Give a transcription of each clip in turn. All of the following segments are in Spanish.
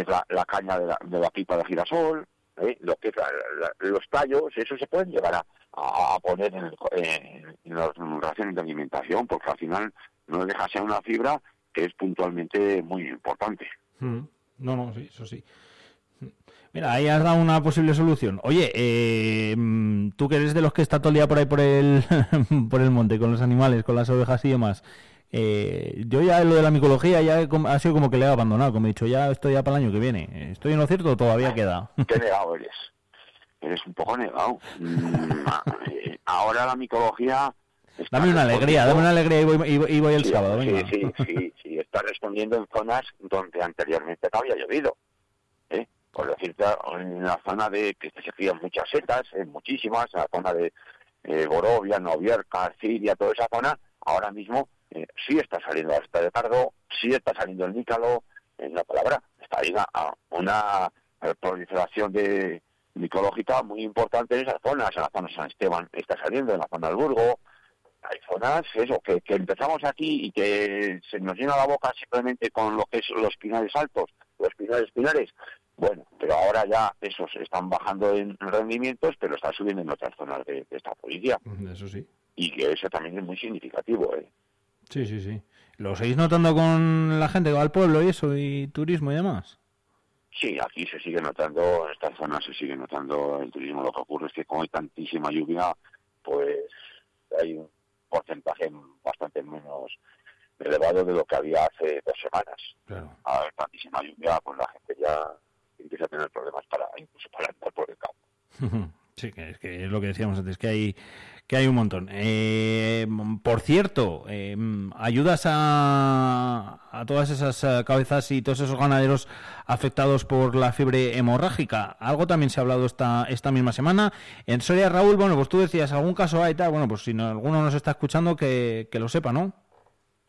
es la, caña de la, de la pipa de girasol, ¿eh? lo que la- los tallos, eso se pueden llegar a, poner en, el en, las raciones de alimentación, porque al final no deja de ser una fibra que es puntualmente muy importante. Mm. No, no, eso sí. Mira, ahí has dado una posible solución. Oye, eh, mm, tú que eres de los que está todo el día por ahí por el, por el monte, con los animales, con las ovejas y demás, eh, yo ya lo de la micología ya he ha sido como que le he abandonado, como he dicho, ya estoy ya para el año que viene. ¿Estoy en lo cierto o todavía queda? ¿Qué negado eres? Eres un poco negado. Mm, eh, ahora la micología... Dame una alegría, dame una alegría y voy, y voy- y voy el Sí, sábado, sí, venga. Sí, sí, sí, está respondiendo en zonas donde anteriormente no había llovido. ¿eh? Por decirte, en la zona de que se crían muchas setas, muchísimas, en la zona de eh, Borovia, Novierca, Siria, toda esa zona, ahora mismo eh, sí está saliendo la de cardo, sí está saliendo el nícalo, en una palabra, está ahí a- a una eh, proliferación de micológica muy importante en esas zonas, en la zona de San Esteban está saliendo, en la zona del Burgo, hay zonas, eso, que, que empezamos aquí y que se nos llena la boca simplemente con lo que es los pinares altos, los pinares pinares. Bueno, pero ahora ya esos están bajando en rendimientos, pero están subiendo en otras zonas de, de esta provincia. Eso sí. Y que eso también es muy significativo. ¿eh? Sí, sí, sí. ¿Lo seguís notando con la gente que va al pueblo y eso, y turismo y demás? Sí, aquí se sigue notando, en esta zona se sigue notando el turismo. Lo que ocurre es que como hay tantísima lluvia, pues hay un porcentaje bastante menos elevado de lo que había hace dos semanas. Claro. a ver, tantísima lluvia, pues la gente ya empieza a tener problemas para incluso para andar por el campo. Sí, que es, lo que decíamos antes, que hay que hay un montón. Eh, por cierto, eh, ayudas a, a todas esas eh, cabezas y todos esos ganaderos afectados por la fiebre hemorrágica. Algo también se ha hablado esta esta misma semana. En Soria, Raúl, bueno, pues tú decías, algún caso hay tal. Bueno, pues si no, alguno nos está escuchando, que, que lo sepa, ¿no?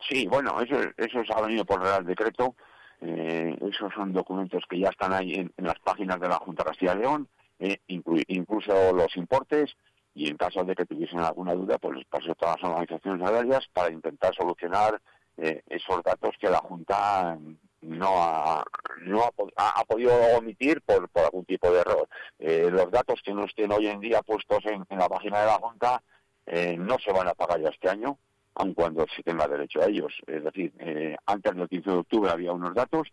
Sí, bueno, eso, eso se ha venido por Real Decreto. Eh, esos son documentos que ya están ahí en, las páginas de la Junta de Castilla y León, eh, inclu- incluso los importes, y en caso de que tuviesen alguna duda, pues les paso a todas las organizaciones agrarias para intentar solucionar eh, esos datos que la Junta no ha, no ha- ha podido omitir por, por algún tipo de error. Eh, los datos que no estén hoy en día puestos en, en la página de la Junta eh, no se van a pagar ya este año, aun cuando se tenga derecho a ellos. Es decir, eh, antes del 15 de octubre había unos datos,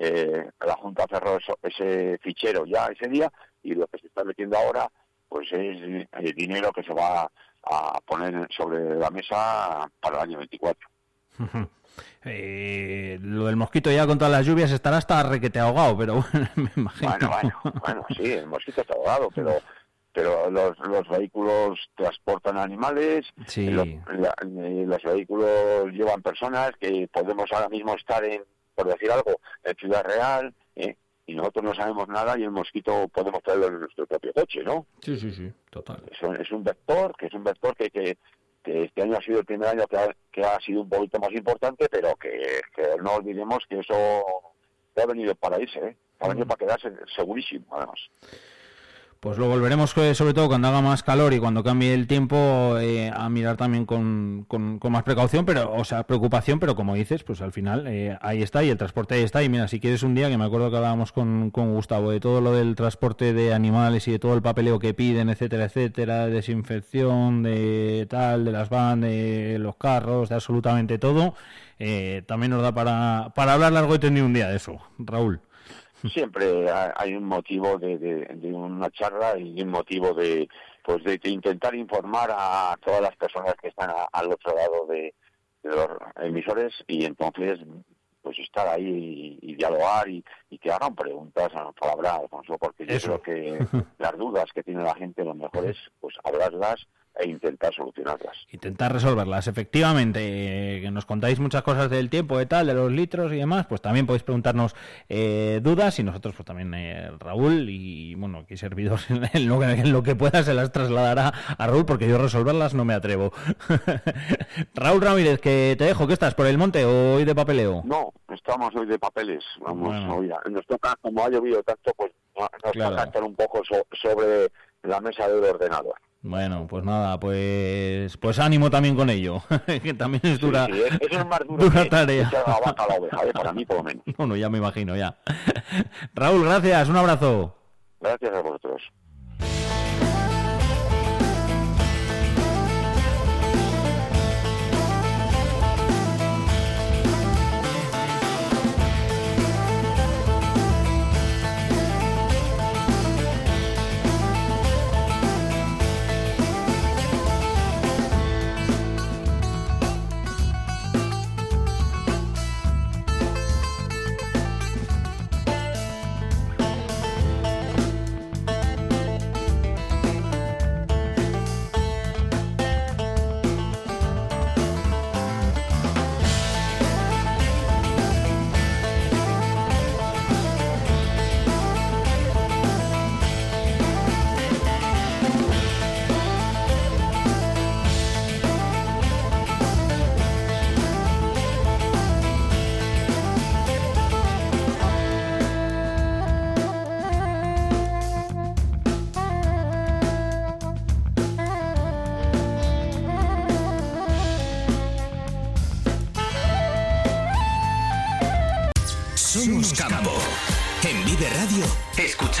eh, la Junta cerró eso- ese fichero ya ese día y lo que se está metiendo ahora pues es el dinero que se va a poner sobre la mesa para el año 24. Eh, lo del mosquito ya con todas las lluvias estará hasta requete ahogado, pero bueno, me imagino. Bueno, bueno, bueno, sí, el mosquito está ahogado, pero pero los, los vehículos transportan animales, Sí. los, la- eh, los vehículos llevan personas que podemos ahora mismo estar en, por decir algo, en Ciudad Real, ¿eh? Y nosotros no sabemos nada y el mosquito podemos traerlo en nuestro propio coche, ¿no? Sí, sí, sí, total. Es un, es un vector, que es un vector que, que, que este año ha sido el primer año que ha, que ha sido un poquito más importante, pero que, que no olvidemos que eso ha venido para irse, ¿eh? ha venido para quedarse segurísimo, además. Pues lo volveremos, eh, sobre todo cuando haga más calor y cuando cambie el tiempo, eh, a mirar también con, con- más precaución, pero, o sea, preocupación, pero como dices, pues al final eh, ahí está y el transporte ahí está. Y mira, si quieres un día, que me acuerdo que hablábamos con, con Gustavo de todo lo del transporte de animales y de todo el papeleo que piden, etcétera, etcétera, de desinfección, de tal, de las van, de los carros, de absolutamente todo, eh, también nos da para, para hablar largo y tendido un día de eso, Raúl. Siempre ha- hay un motivo de, de- de una charla y un motivo de pues de, de intentar informar a todas las personas que están a- al otro lado de, de los emisores y entonces pues estar ahí y, y dialogar y, y que hagan preguntas a palabra Alfonso porque yo Eso. creo que las dudas que tiene la gente lo mejor es pues hablarlas e intentar solucionarlas Intentar resolverlas, efectivamente, eh, que nos contáis muchas cosas del tiempo, de tal, de los litros y demás, pues también podéis preguntarnos eh, dudas y nosotros pues también eh, Raúl y bueno, aquí servidor en lo, que, en lo que pueda se las trasladará a Raúl porque yo resolverlas no me atrevo. Raúl Ramírez, que te dejo, ¿qué estás? ¿Por el monte o hoy de papeleo? no estamos hoy de papeles vamos Bueno. hoy a- nos toca como ha llovido tanto pues nos Claro. toca estar un poco so- sobre la mesa del ordenador Bueno, pues nada, pues pues ánimo también con ello, que también es dura, Sí, sí, es- eso es más duro dura que tarea. la vaca la oveja, ¿eh? para mí por lo menos. Bueno, ya me imagino, ya. Raúl, gracias, un abrazo. Gracias a vosotros.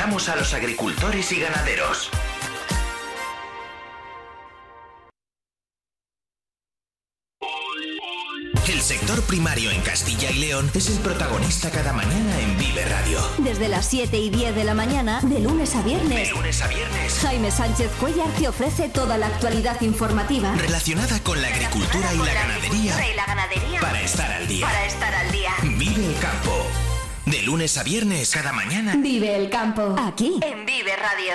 Escuchamos a los agricultores y ganaderos. El sector primario en Castilla y León es el protagonista cada mañana en Vive Radio. Desde las 7 y 10 de la mañana, de lunes a De viernes, lunes a viernes. Jaime Sánchez Cuellar te ofrece toda la actualidad informativa. Relacionada con la agricultura y la ganadería y la ganadería. para estar al día. Para estar al día. Vive el campo. De lunes a viernes cada mañana. Vive el campo. Aquí. En Vive Radio.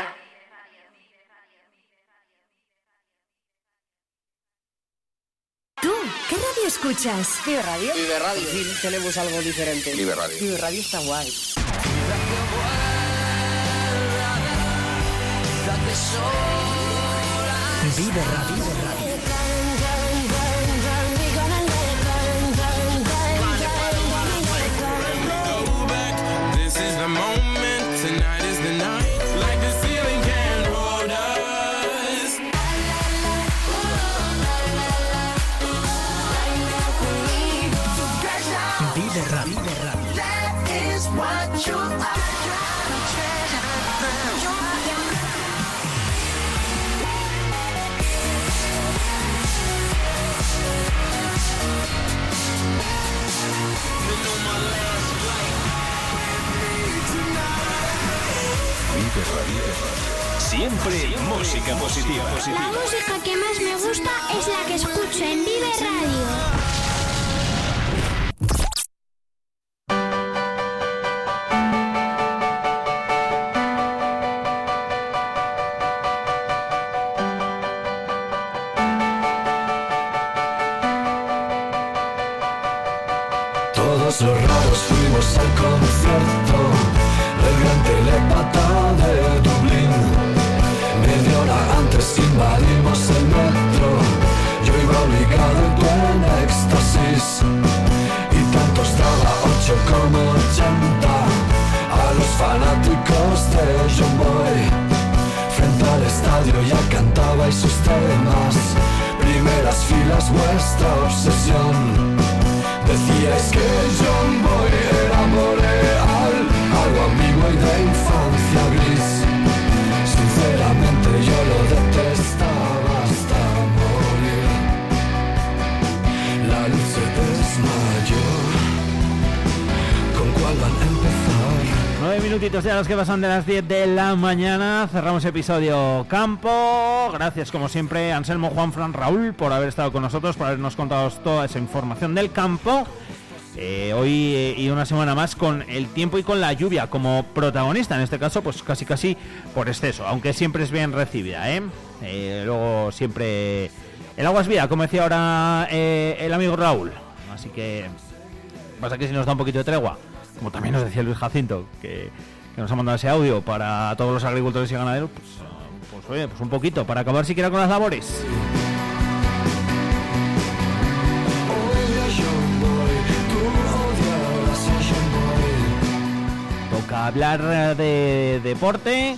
¿Tú qué radio escuchas? Vive Radio. Vive Radio. Sí, tenemos algo diferente. Vive Radio. Vive Radio está guay. Vive Radio. The moment, tonight is the night. Like the ceiling can hold us. Vive Radio. Vive Radio. Siempre música positiva. La música que más me gusta es la que escucho en Vive Radio. Los que pasan de las 10 de la mañana. Cerramos episodio campo. Gracias como siempre Anselmo, Juan, Fran, Raúl por haber estado con nosotros, por habernos contado toda esa información del campo. Eh, hoy eh, y una semana más con el tiempo y con la lluvia como protagonista, en este caso pues casi casi por exceso, aunque siempre es bien recibida, ¿eh? Eh, luego siempre el agua es vida, como decía ahora el amigo Raúl, así que pasa que si nos da un poquito de tregua, como también nos decía Luis Jacinto, que, que nos ha mandado ese audio para todos los agricultores y ganaderos, pues, pues oye, pues un poquito, para acabar siquiera con las labores. Toca hablar de deporte,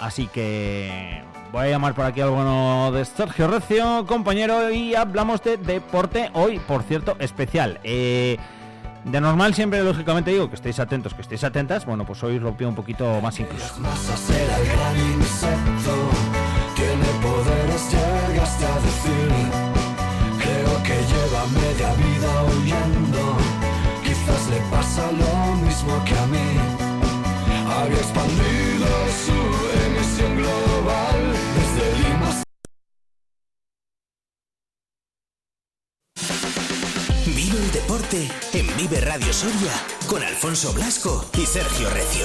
así que voy a llamar por aquí al bueno de Sergio Recio, compañero, y hablamos de deporte hoy, por cierto, especial. Eh, de normal siempre, lógicamente, digo que estéis atentos, que estéis atentas. Bueno, pues hoy pido un poquito más incluso. Había expandido su emisión global deporte en Vive Radio Soria con Alfonso Blasco y Sergio Recio.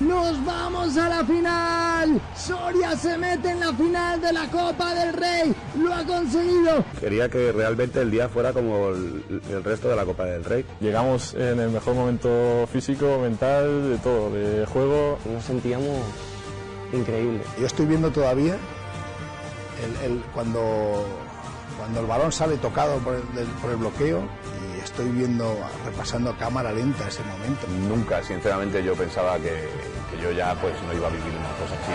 ¡Nos vamos a la final! Soria se mete en la final de la Copa del Rey. Lo ha conseguido. Quería que realmente el día fuera como el, el resto de la Copa del Rey. Llegamos en el mejor momento físico, mental, de todo, de juego. Nos sentíamos increíble. Yo estoy viendo todavía el, el- cuando, cuando el balón sale tocado por el, del- por el bloqueo y estoy viendo, repasando a cámara lenta ese momento. Nunca, sinceramente, yo pensaba que, que yo ya pues no iba a vivir una cosa así.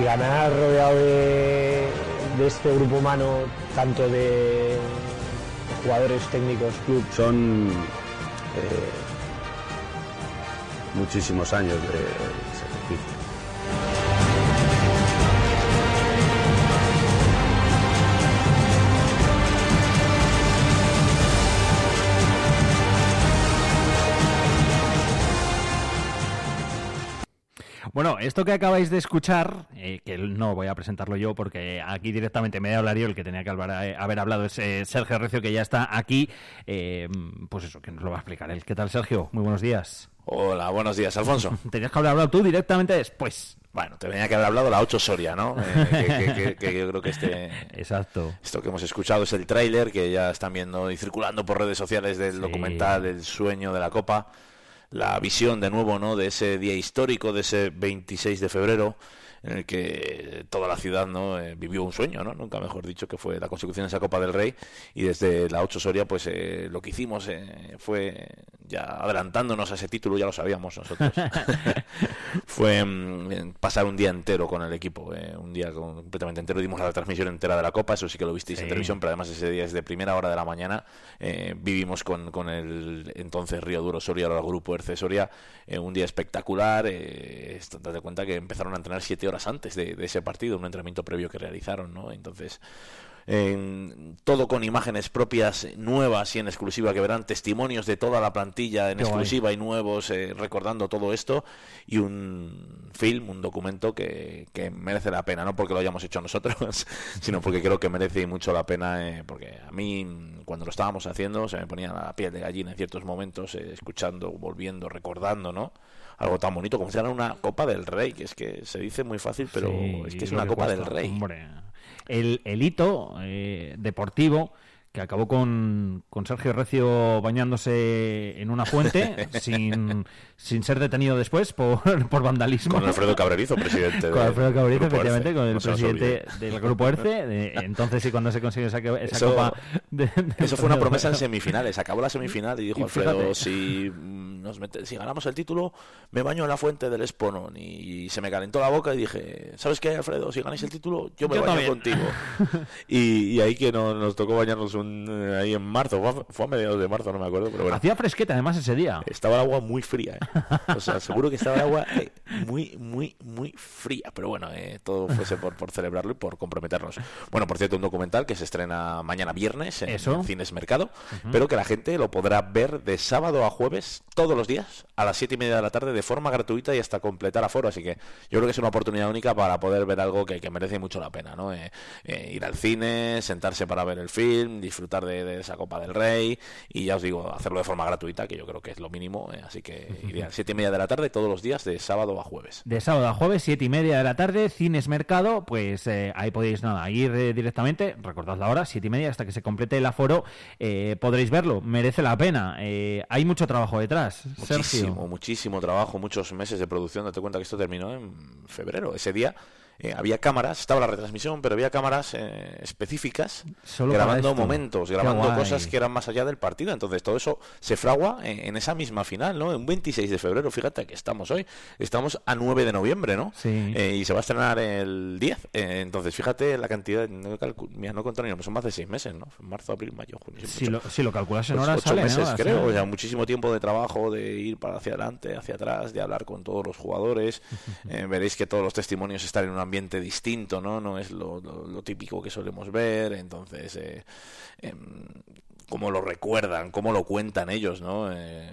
Y ganar rodeado de, de este grupo humano, tanto de jugadores técnicos, club. Son eh, muchísimos años de sacrificio. Bueno, esto que acabáis de escuchar, eh, que no voy a presentarlo yo porque aquí directamente me hablar el que tenía que eh, haber hablado es eh, Sergio Recio, que ya está aquí. pues eso, que nos lo va a explicar él. ¿Qué tal, Sergio? Muy buenos días. Hola, buenos días, Alfonso. Tenías que haber hablado tú directamente después. Bueno, te tenía que haber hablado la 8 Soria, ¿no? Eh, que, que- que- que yo creo que este... Exacto. Esto que hemos escuchado es el tráiler que ya están viendo y circulando por redes sociales del Sí. documental El sueño de la Copa. La visión de nuevo, ¿no? De ese día histórico, de ese 26 de febrero, en el que toda la ciudad no Eh, vivió un sueño, ¿no? Nunca mejor dicho, que fue la consecución de esa Copa del Rey. Y desde la 8 Soria, pues eh, lo que hicimos eh, fue, ya adelantándonos a ese título, ya lo sabíamos nosotros, fue mm, pasar un día entero con el equipo, eh, un día completamente entero. Dimos la transmisión entera de la Copa, eso sí que lo visteis en televisión, pero además ese día es de primera hora de la mañana. eh, vivimos con, con el entonces Río Duro Soria, ahora grupo Erce Soria, eh, un día espectacular. Eh, date cuenta que empezaron a entrenar siete horas antes de, de ese partido, un entrenamiento previo que realizaron, ¿no? Entonces, en- todo con imágenes propias nuevas y en exclusiva que verán testimonios de toda la plantilla en Qué guay. exclusiva y nuevos eh, recordando todo esto y un film, un documento que, que merece la pena, no porque lo hayamos hecho nosotros, sino porque creo que merece mucho la pena, eh, porque a mí cuando lo estábamos haciendo se me ponía la piel de gallina en ciertos momentos, eh, escuchando, volviendo, recordando, ¿no? Algo tan bonito como si fuera una Copa del Rey, que es que se dice muy fácil, pero Sí, es que es una Copa cuesta, del Rey. hombre. El, el hito eh, deportivo que acabó con, con Sergio Recio bañándose en una fuente sin, sin ser detenido después por, por vandalismo. Con Alfredo Cabrerizo, presidente Con Alfredo Cabrerizo, efectivamente, Erce, con el no presidente del Grupo ERCE. de- entonces sí, cuando se consiguió esa, esa Eso- copa... de- de- Eso fue una promesa en semifinales. Acabó la semifinal y dijo Y Alfredo, si, nos mete- si ganamos el título, me baño en la fuente del Esponón. Y, se me calentó la boca y dije, ¿sabes qué, Alfredo? Si ganáis el título, yo me Yo baño también. contigo. y, y ahí que no- nos tocó bañarnos un, eh, ahí en marzo. Fue a, fue a mediados de marzo, no me acuerdo. Pero bueno, Hacía fresqueta además ese día. estaba el agua muy fría. ¿eh? O sea, seguro que estaba el agua eh, muy, muy, muy fría. Pero bueno, eh, todo fuese por, por celebrarlo y por comprometernos. Bueno, por cierto, un documental que se estrena mañana viernes en, Eso. en Cines Mercado, Ujú. pero que la gente lo podrá ver de sábado a jueves todos los días a las siete y media de la tarde de forma gratuita y hasta completar aforo. Así que yo creo que es una oportunidad única para poder ver algo que, que merece mucho la pena, ¿no? Eh, ir al cine, sentarse para ver el film, disfrutar de, de esa Copa del Rey y ya os digo, hacerlo de forma gratuita, que yo creo que es lo mínimo. eh, así que iría siete y media de la tarde todos los días de sábado a jueves. De sábado a jueves, siete y media de la tarde, Cines Mercado, pues eh, ahí podéis nada, ir eh, directamente, recordad la hora, siete y media hasta que se complete el aforo, eh, podréis verlo, merece la pena. Eh, hay mucho trabajo detrás, Muchísimo, Sergio. muchísimo trabajo, muchos meses de producción. Date cuenta que esto terminó en febrero. Ese día eh, había cámaras, estaba la retransmisión, pero había cámaras eh, específicas Solo grabando momentos, grabando cosas que eran más allá del partido. Entonces todo eso se fragua en, en esa misma final, ¿no? Un 26 de febrero, fíjate que estamos hoy, estamos a 9 de noviembre, ¿no? Sí. Eh, y se va a estrenar el 10. Eh, entonces fíjate la cantidad, no, mira, no controlo, son más de 6 meses, ¿no? Marzo, abril, mayo, junio. Si lo, si lo calculas en pues horas, ocho sale, ¿no? meses, Así. creo. O sea, muchísimo tiempo de trabajo, de ir para hacia adelante, hacia atrás, de hablar con todos los jugadores. Veréis que todos los testimonios están en un ambiente distinto, ¿no? No es lo, lo- típico que solemos ver. Entonces, eh, em, cómo lo recuerdan, cómo lo cuentan ellos, ¿no? Eh,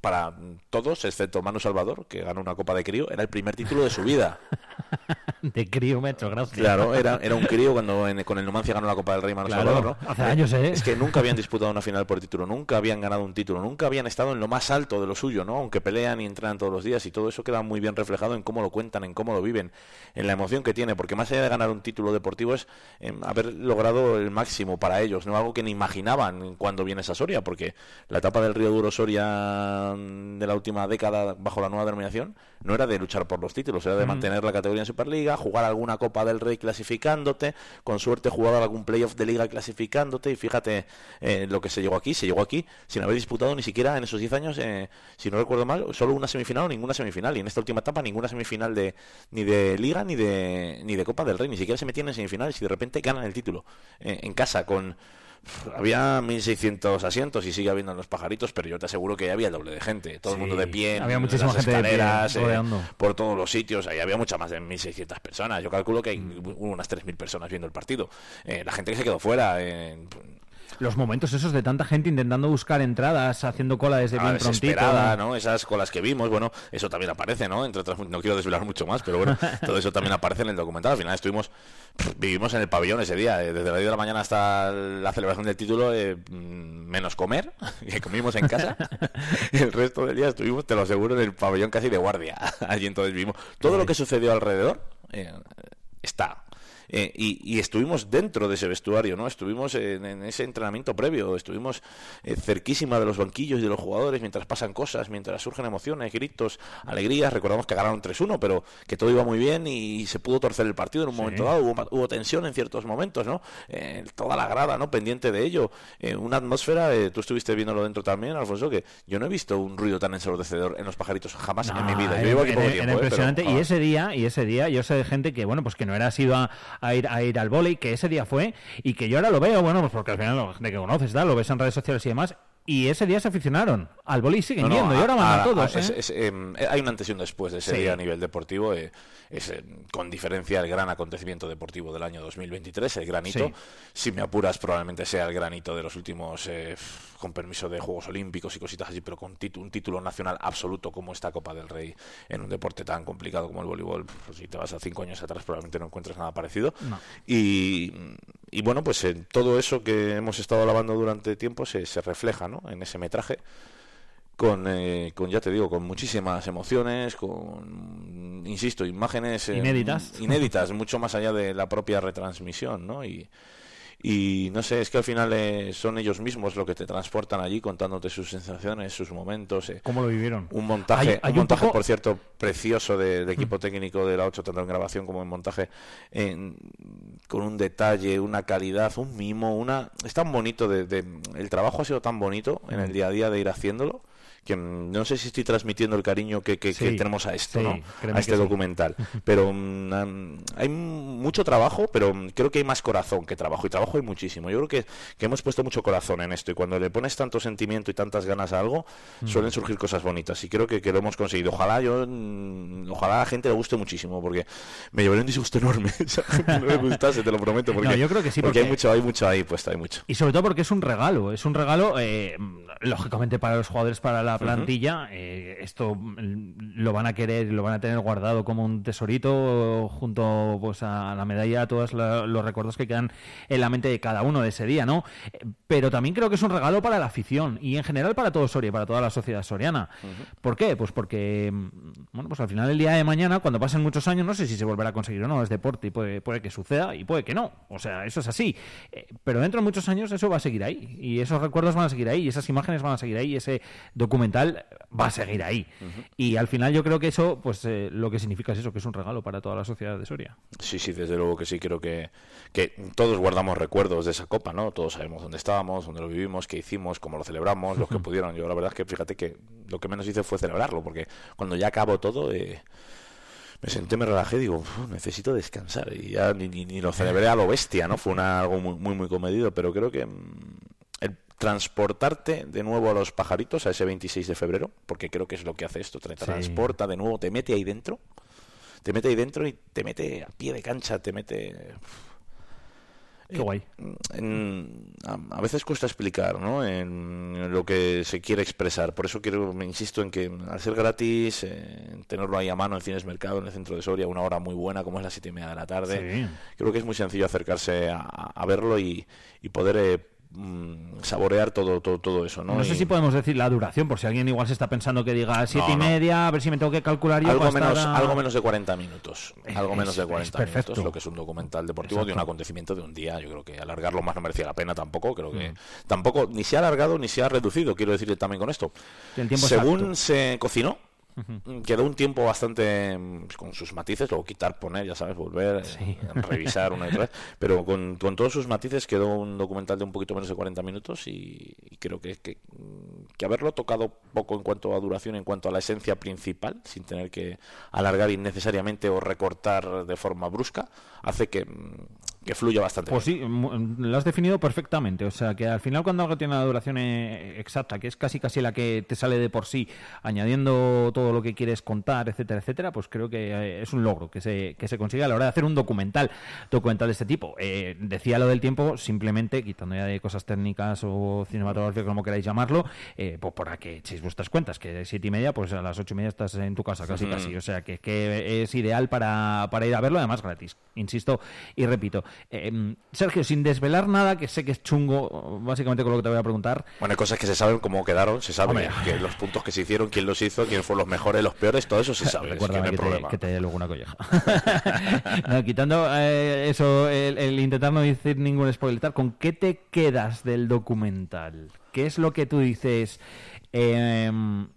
para todos, excepto Manu Salvador, que ganó una Copa de Crío, era el primer título de su vida. De crío, me ha hecho gracia. Claro, era, era un crío cuando en- con el Numancia ganó la Copa del Rey Manu Claro, Salvador, ¿no? hace años, ¿eh? Es que nunca habían disputado una final por título, nunca habían ganado un título, nunca habían estado en lo más alto de lo suyo, ¿no? Aunque pelean y entrenan todos los días y todo eso queda muy bien reflejado en cómo lo cuentan, en cómo lo viven, en la emoción que tiene, porque más allá de ganar un título deportivo es em, haber logrado el máximo para ellos, no algo que ni imaginaban cuando viene esa Soria, porque la etapa del Río Duro Soria mm, de la última década bajo la nueva denominación no era de luchar por los títulos, era de Mm. mantener la categoría Superliga, jugar alguna Copa del Rey clasificándote, con suerte jugar algún playoff de liga clasificándote y fíjate eh, lo que se llegó aquí, se llegó aquí sin haber disputado ni siquiera en esos 10 años, eh, si no recuerdo mal, solo una semifinal o ninguna semifinal y en esta última etapa ninguna semifinal de ni de liga ni de ni de Copa del Rey, ni siquiera se metían en semifinales y de repente ganan el título eh, en casa con había 1.600 asientos y sigue habiendo en los pajaritos, pero yo te aseguro que ya había el doble de gente. Todo el mundo de pie, había muchísima las gente de pie, escaleras, eh, por todos los sitios. Ahí había mucha más de 1.600 personas. Yo calculo que hay Mm. unas 3.000 personas viendo el partido. Eh, la gente que se quedó fuera. eh, Los momentos esos de tanta gente intentando buscar entradas, haciendo cola desde a bien la prontito. ¿no? Esas colas que vimos, bueno, eso también aparece, ¿no? Entre otras, no quiero desvelar mucho más, pero bueno, todo eso también aparece en el documental. Al final estuvimos, pff, vivimos en el pabellón ese día, eh, desde las 10 de la mañana hasta la celebración del título, eh, mm, menos comer, que comimos en casa. el resto del día estuvimos, te lo aseguro, en el pabellón casi de guardia. Allí entonces vimos todo lo que sucedió alrededor. eh, está. Eh, y, y estuvimos dentro de ese vestuario, ¿no? Estuvimos en, en ese entrenamiento previo, estuvimos eh, cerquísima de los banquillos y de los jugadores mientras pasan cosas, mientras surgen emociones, gritos, alegrías. Recordamos que ganaron 3-1, pero que todo iba muy bien y se pudo torcer el partido en un Sí. momento dado. Hubo, hubo tensión en ciertos momentos, ¿no? Eh, toda la grada, ¿no? Pendiente de ello. Eh, una atmósfera, eh, tú estuviste viéndolo dentro también, Alfonso, que yo no he visto un ruido tan ensordecedor en los pajaritos jamás en mi vida. Yo era- llevo aquí era- tiempo. Pero, impresionante. y ah, ese día, y ese día, yo sé de gente que, bueno, pues que no era sido a, a ir a ir al vóley, que ese día fue, y que yo ahora lo veo, bueno, pues porque al final la gente que conoces, tal, lo ves en redes sociales y demás, y ese día se aficionaron al y siguen No, no, yendo, y ahora van a, a- todos, a- ¿eh? es, em, eh, hay un antes y un después de ese Sí. día a nivel deportivo. eh, es con diferencia el gran acontecimiento deportivo del año 2023, el granito. Sí. Si me apuras, probablemente sea el granito de los últimos, con permiso de Juegos Olímpicos y cositas así, pero con un título nacional absoluto como esta Copa del Rey en un deporte tan complicado como el voleibol. Pues, si te vas a cinco años atrás, probablemente no encuentres nada parecido. No. Y, y bueno, pues en todo eso que hemos estado alabando durante tiempo se, se refleja ¿no? en ese metraje con, eh, con, ya te digo, con muchísimas emociones, con, insisto, imágenes eh, Inéditas. inéditas, mucho más allá de la propia retransmisión, ¿no? Y, y no sé, es que al final eh, son ellos mismos lo que te transportan allí contándote sus sensaciones, sus momentos. eh. ¿Cómo lo vivieron? Un montaje, Hay- hay un un montaje poco- por cierto, precioso de- del equipo técnico de la 8, tanto en grabación como en montaje, en- con un detalle, una calidad, un mimo, una... Es tan bonito, de, de- el trabajo ha sido tan bonito en el día a día de ir haciéndolo, que no sé si estoy transmitiendo el cariño que, que- tenemos a esto, sí, ¿no? A este sí. documental. Pero am, hay mucho trabajo, pero creo que hay más corazón que trabajo, y trabajo hay muchísimo. Yo creo que, que hemos puesto mucho corazón en esto, y cuando le pones tanto sentimiento y tantas ganas a algo, Mm. suelen surgir cosas bonitas, y creo que, que lo hemos conseguido. Ojalá yo, mm, ojalá a la gente le guste muchísimo, porque me llevaría un disgusto enorme no le gustase, te lo prometo. Porque, No, yo creo que sí, porque, hay mucho, hay mucho ahí puesto, hay mucho. Y sobre todo porque es un regalo, es un regalo, eh, lógicamente para los jugadores, para la Plantilla, eh, esto mm, lo van a querer, lo van a tener guardado como un tesorito junto pues a la medalla, a todos los recuerdos que quedan en la mente de cada uno de ese día, ¿no? Pero también creo que es un regalo para la afición y en general para todo Soria, para toda la sociedad soriana. ¿Por qué? Pues porque, mm, bueno, pues al final el día de mañana, cuando pasen muchos años, no sé si se volverá a conseguir o no, es deporte y puede, puede que suceda y puede que no. O sea, eso es así. Eh, Pero dentro de muchos años eso va a seguir ahí y esos recuerdos van a seguir ahí y esas imágenes van a seguir ahí y ese documental documental va a seguir ahí. Y al final yo creo que eso, pues eh, lo que significa es eso, que es un regalo para toda la sociedad de Soria. Sí, sí, desde luego que sí, creo que, que todos guardamos recuerdos de esa copa, ¿no? Todos sabemos dónde estábamos, dónde lo vivimos, qué hicimos, cómo lo celebramos, los que pudieron. Yo la verdad es que fíjate que lo que menos hice fue celebrarlo, porque cuando ya acabó todo... Eh, me senté, me relajé, digo, "Uf, necesito descansar. Y ya ni, ni- ni lo celebré a lo bestia, ¿no? Fue una, algo muy, muy, muy comedido, pero creo que mm, el transportarte de nuevo a los pajaritos a ese 26 de febrero, porque creo que es lo que hace esto, te transporta de nuevo, te mete ahí dentro, te mete ahí dentro y te mete a pie de cancha, te mete... Qué guay. en- a, a veces cuesta explicar ¿no? en lo que se quiere expresar. Por eso quiero, me insisto en que al ser gratis, eh, en tenerlo ahí a mano en Cines Mercado, en el centro de Soria, una hora muy buena como es las siete y media de la tarde, Sí. creo que es muy sencillo acercarse a, a verlo y, y poder eh, mm, saborear todo, todo, todo eso. No, No, sé Y si podemos decir la duración, por si alguien igual se está pensando que diga siete No, y media, a ver si me tengo que calcular yo. algo menos, a- algo menos de 40 minutos. Algo Es- menos de es 40 perfecto. minutos, lo que es un documental deportivo de un acontecimiento de un día. Yo creo que alargarlo más no merecía la pena tampoco. Creo que Mm. tampoco ni se ha alargado ni se ha reducido. Quiero decirle también con esto. El tiempo Según exacto. se cocinó, quedó un tiempo bastante mm, con sus matices, luego quitar, poner, ya sabes, volver, eh, revisar una y otra vez, pero con, con todos sus matices quedó un documental de un poquito menos de 40 minutos y, y creo que, que, mm, que haberlo tocado poco en cuanto a duración, en cuanto a la esencia principal, sin tener que alargar innecesariamente o recortar de forma brusca, hace que, mm, que fluya bastante. Pues sí, lo has definido perfectamente. O sea, que al final cuando algo tiene una duración eh, exacta, que es casi casi la que te sale de por sí, añadiendo todo lo que quieres contar, etcétera, etcétera, pues creo que eh, es un logro que se, que se consigue a la hora de hacer un documental, documental de este tipo. Eh, decía lo del tiempo, simplemente, quitando ya de cosas técnicas o cinematográficas, como queráis llamarlo, eh, pues para que echéis vuestras cuentas, que de siete y media, pues a las ocho y media estás en tu casa, casi casi. O sea, que, que es ideal para, para ir a verlo, además gratis, insisto y repito. Eh, Sergio, sin desvelar nada, que sé que es chungo, básicamente con lo que te voy a preguntar. Bueno, hay cosas que se saben cómo quedaron, se sabe Hombre. que los puntos que se hicieron, quién los hizo, quién fueron los mejores, los peores, todo eso se sabe, es que no Recuérdame hay que, te, problema. que te dé luego una colleja. No, quitando eh, eso, el, el intentar no decir ningún spoiler, ¿con qué te quedas del documental? ¿Qué es lo que tú dices? em,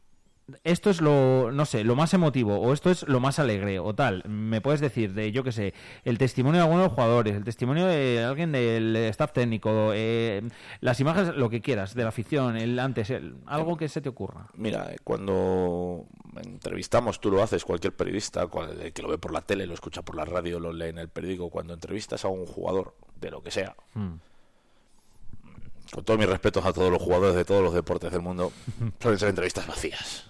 esto es lo, no sé, lo más emotivo, o esto es lo más alegre, o tal. Me puedes decir de, yo qué sé, el testimonio de algunos de los jugadores, el testimonio de alguien del staff técnico, eh, las imágenes, lo que quieras, de la afición, el antes, el- algo que se te ocurra. Mira, eh, cuando entrevistamos, tú lo haces, cualquier periodista, cual- que lo ve por la tele, lo escucha por la radio, lo lee en el periódico, cuando entrevistas a un jugador, de lo que sea, Hmm. con todos mis respetos a todos los jugadores de todos los deportes del mundo, suelen ser entrevistas vacías.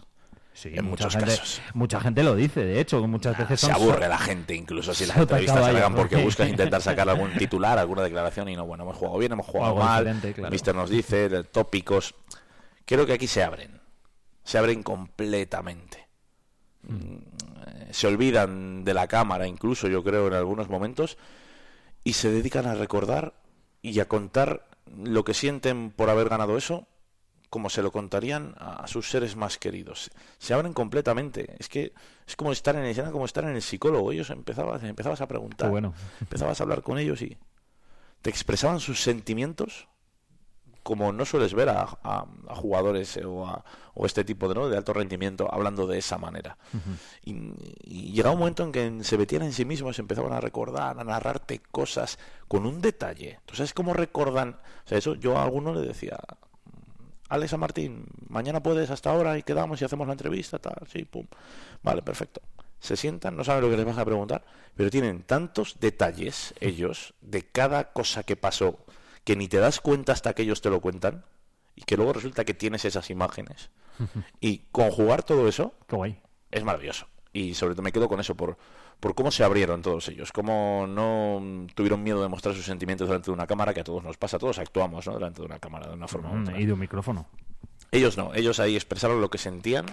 Sí, en mucha muchos gente, casos. Mucha gente lo dice, de hecho, muchas veces Se aburre la gente incluso si las entrevistas se hagan porque porque- buscas intentar sacar algún titular, alguna declaración y no, bueno, hemos jugado bien, hemos jugado Algo mal, claro. mister nos dice, de tópicos. Creo que aquí se abren, se abren completamente. Mm, eh, Se olvidan de la cámara, incluso yo creo en algunos momentos, y se dedican a recordar y a contar lo que sienten por haber ganado eso como se lo contarían a sus seres más queridos. Se abren completamente. Es que es como estar en el, como estar en el psicólogo. Ellos empezabas, empezabas a preguntar, bueno. empezabas a hablar con ellos y te expresaban sus sentimientos como no sueles ver a, a- a jugadores eh, o, a, o este tipo de, ¿no? de alto rendimiento hablando de esa manera. Y, y llegaba un momento en que se metían en sí mismos, empezaban a recordar, a narrarte cosas con un detalle. ¿Tú sabes cómo recordan? O sea, eso yo a alguno le decía, Alex a Martín, mañana puedes hasta ahora y quedamos y hacemos la entrevista, tal, sí, pum. Vale, perfecto. Se sientan, no saben lo que les vas a preguntar, pero tienen tantos detalles ellos de cada cosa que pasó que ni te das cuenta hasta que ellos te lo cuentan y que luego resulta que tienes esas imágenes. Y conjugar todo eso es maravilloso. Y sobre todo me quedo con eso por, por cómo se abrieron todos ellos, cómo no tuvieron miedo de mostrar sus sentimientos delante de una cámara, que a todos nos pasa, todos actuamos ¿no? delante de una cámara de una forma u Mm, otra. y de un micrófono. Ellos no, ellos ahí expresaron lo que sentían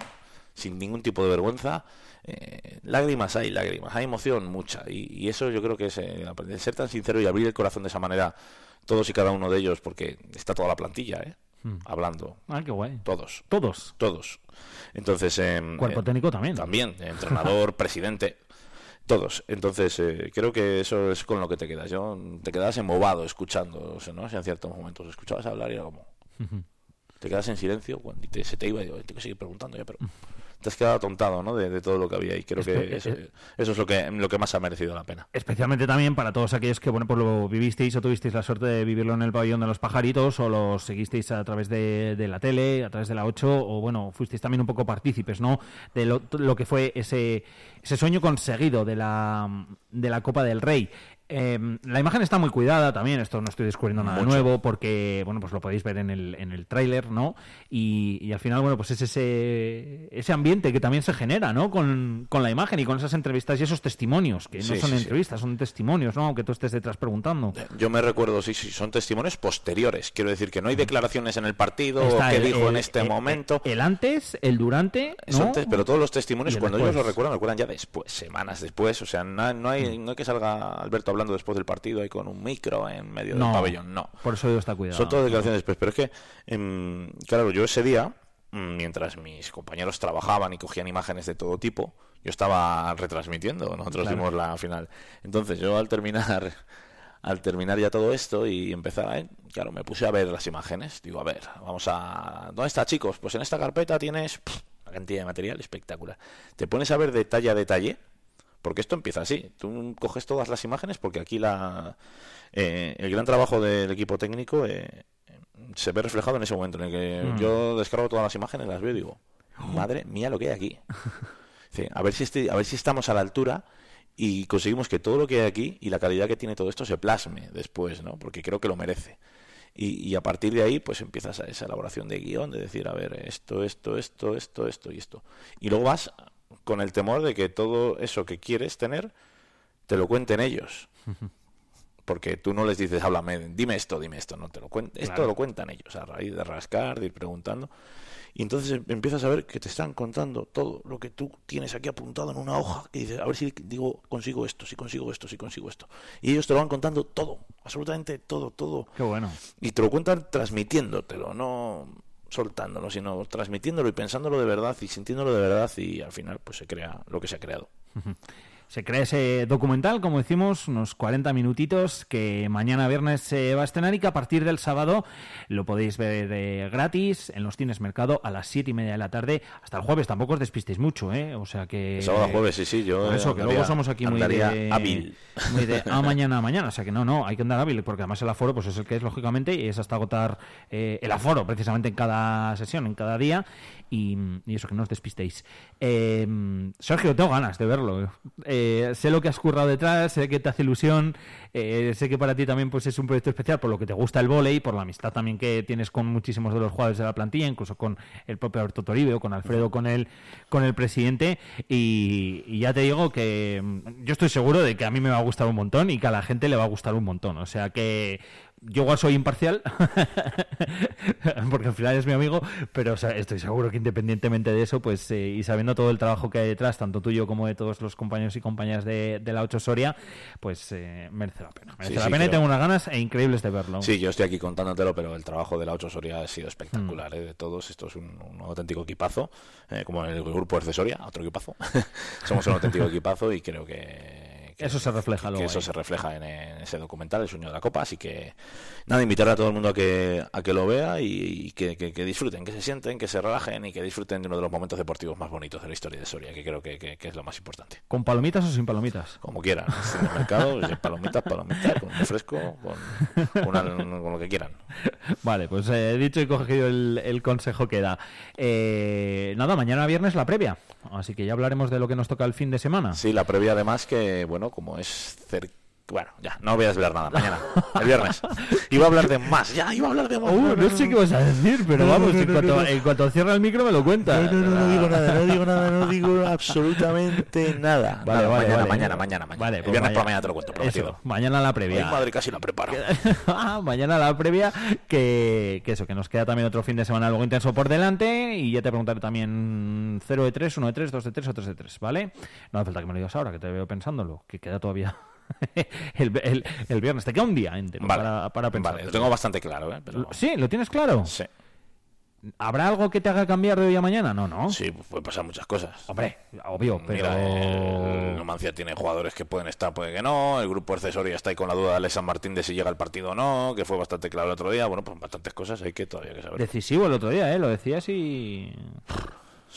sin ningún tipo de vergüenza. Eh, lágrimas hay, lágrimas, hay emoción mucha. Y, y eso yo creo que es eh, ser tan sincero y abrir el corazón de esa manera, todos y cada uno de ellos, porque está toda la plantilla, ¿eh? Mm. Hablando. Ah, qué guay. Todos. Todos. Todos. Entonces. em, Cuerpo eh, técnico también. También, entrenador, presidente. Todos. Entonces, eh, creo que eso es con lo que te quedas. Yo te quedas embobado escuchando, o sea, ¿no? Si en ciertos momentos escuchabas hablar y era como. Te quedas en silencio cuando te- se te iba y digo, tengo que seguir preguntando ya, pero te has quedado atontado, ¿no? De, de todo lo que había y creo que eso, eh, eso es lo que, lo que más ha merecido la pena. Especialmente también para todos aquellos que, bueno, pues lo vivisteis o tuvisteis la suerte de vivirlo en el pabellón de los pajaritos o lo seguisteis a través de, de la tele, a través de la 8 o, bueno, fuisteis también un poco partícipes, ¿no? De lo, lo que fue ese, ese sueño conseguido de la, de la Copa del Rey. Eh, la imagen está muy cuidada también, esto no estoy descubriendo nada Mucho. nuevo porque, bueno, pues lo podéis ver en el, en el tráiler, ¿no? Y, y al final, bueno, pues es ese, ese ambiente que también se genera, ¿no? Con, con la imagen y con esas entrevistas y esos testimonios, que no son sí, sí. entrevistas, son testimonios, ¿no? Aunque tú estés detrás preguntando. Yo me recuerdo, sí, sí, son testimonios posteriores. Quiero decir que no hay declaraciones en el partido Está o qué el- dijo en este momento. El antes, el durante, Eso ¿no? antes, pero todos los testimonios, cuando ellos lo recuerdan, lo recuerdan ya después, semanas después. O sea, no, no hay, no hay que salga Alberto hablando después del partido ahí con un micro en medio No, del pabellón, no. Por eso digo está cuidado. Son todas declaraciones después. Pero es que, em, claro, yo ese día, mm, mientras mis compañeros trabajaban y cogían imágenes de todo tipo, yo estaba retransmitiendo. Nosotros Claro. dimos la final. Entonces, yo al terminar. Al terminar ya todo esto y empezar a... Claro, me puse a ver las imágenes. Digo, a ver, vamos a... ¿Dónde está, chicos? Pues en esta carpeta tienes pff, una cantidad de material espectacular. Te pones a ver detalle a detalle, porque esto empieza así. Tú coges todas las imágenes porque aquí la eh, el gran trabajo del equipo técnico eh, se ve reflejado en ese momento en el que Mm. yo descargo todas las imágenes, las veo y digo, madre mía lo que hay aquí. Sí, a ver si este- a ver si estamos a la altura y conseguimos que todo lo que hay aquí y la calidad que tiene todo esto se plasme después, ¿no? Porque creo que lo merece. Y, y a partir de ahí, pues empiezas a esa elaboración de guion, de decir, a ver, esto, esto, esto, esto, esto y esto. Y luego vas con el temor de que todo eso que quieres tener, te lo cuenten ellos. Porque tú no les dices, háblame, dime esto, dime esto, no te lo cuentan. Esto Claro. lo cuentan ellos, a raíz de rascar, de ir preguntando. Y entonces em- empiezas a ver que te están contando todo lo que tú tienes aquí apuntado en una hoja, que dices, a ver si digo, consigo esto, si consigo esto, si consigo esto. Y ellos te lo van contando todo, absolutamente todo, todo. Qué bueno. Y te lo cuentan transmitiéndotelo, no soltándolo, sino transmitiéndolo y pensándolo de verdad y sintiéndolo de verdad y al final pues se crea lo que se ha creado. Se crea ese documental, como decimos, unos 40 minutitos que mañana viernes se va a estrenar y que a partir del sábado lo podéis ver eh, gratis en los cines Mercado a las 7 y media de la tarde hasta el jueves. Tampoco os despistéis mucho, ¿eh? O sea que... Sábado a jueves, sí, sí, yo eso, que luego somos aquí muy de... hábil. Muy de a mañana a mañana. O sea que no, no, hay que andar hábil porque además el aforo pues es el que es, lógicamente, y es hasta agotar eh, el aforo precisamente en cada sesión, en cada día. Y, eso, que no os despistéis. Eh, Sergio, tengo ganas de verlo. Eh, sé lo que has currado detrás, sé que te hace ilusión, eh, sé que para ti también pues es un proyecto especial por lo que te gusta el vóley, por la amistad también que tienes con muchísimos de los jugadores de la plantilla, incluso con el propio Alberto Toribio, con Alfredo, con el, con el presidente. Y, ya te digo que mm, yo estoy seguro de que a mí me va a gustar un montón y que a la gente le va a gustar un montón. O sea que yo igual soy imparcial, porque al final es mi amigo, pero o sea, estoy seguro que independientemente de eso, pues eh, y sabiendo todo el trabajo que hay detrás, tanto tuyo como de todos los compañeros y compañeras de, de la 8 Soria, pues eh, merece la pena. Merece Sí, la sí, pena y tengo unas ganas e increíbles de verlo. Sí, yo estoy aquí contándotelo, pero el trabajo de la 8 Soria ha sido espectacular, Mm. ¿eh? de todos. Esto es un, un auténtico equipazo, eh, como el grupo de Soria, otro equipazo. Somos un auténtico equipazo y creo que, que- Eso se refleja que luego eso se refleja en, en ese documental, El sueño de la copa. Así que nada, invitar a todo el mundo a que, a que lo vea y, y que, que- disfruten, que se sienten, que se relajen y que disfruten de uno de los momentos deportivos más bonitos de la historia de Soria, que creo que, es lo más importante. ¿Con palomitas o sin palomitas? Como quieran, en el mercado, palomitas, palomitas, con refresco, con, con una- con lo que quieran. Vale, pues eh, dicho y cogido el, el consejo que da. Eh, nada, mañana viernes la previa. Así que ya hablaremos de lo que nos toca el fin de semana. Sí, la previa además que, bueno, como es cerca... Bueno, ya, no voy a desvelar nada. Mañana, el viernes. Iba a hablar de más, ya, iba a hablar de más. Uh, no sé qué vas a decir, pero No, vamos, no, en, cuanto, no, no. en cuanto cierra el micro me lo cuenta. No, no, no, no digo nada, no digo nada, no digo absolutamente nada. Vale, Nada, vale, mañana, vale. mañana, mañana, mañana. Vale, el pues viernes por la mañana- te lo cuento, prometido. Eso, mañana la previa. Ay, madre, casi la preparo. Ah, mañana la previa, que, que eso, que nos queda también otro fin de semana algo intenso por delante y ya te preguntaré también 0 de 3, 1 de 3, 2 de 3 o 3 de 3, ¿vale? No hace falta que me lo digas ahora, que te veo pensándolo, que queda todavía el, el- el viernes, te queda un día entero Vale, para, para pensar. Vale, lo tengo bastante claro, ¿eh? Pero... Sí, ¿lo tienes claro? Sí. ¿Habrá algo que te haga cambiar de hoy a mañana? No, no. Sí, puede pasar muchas cosas. Hombre, obvio, pero... Mira, el Numancia tiene jugadores que pueden estar, puede que no. El grupo accesorio está ahí con la duda de Alex San Martín de si llega al partido o no, que fue bastante claro el otro día. Bueno, pues bastantes cosas hay que todavía que saber. Decisivo el otro día, ¿eh? Lo decías y...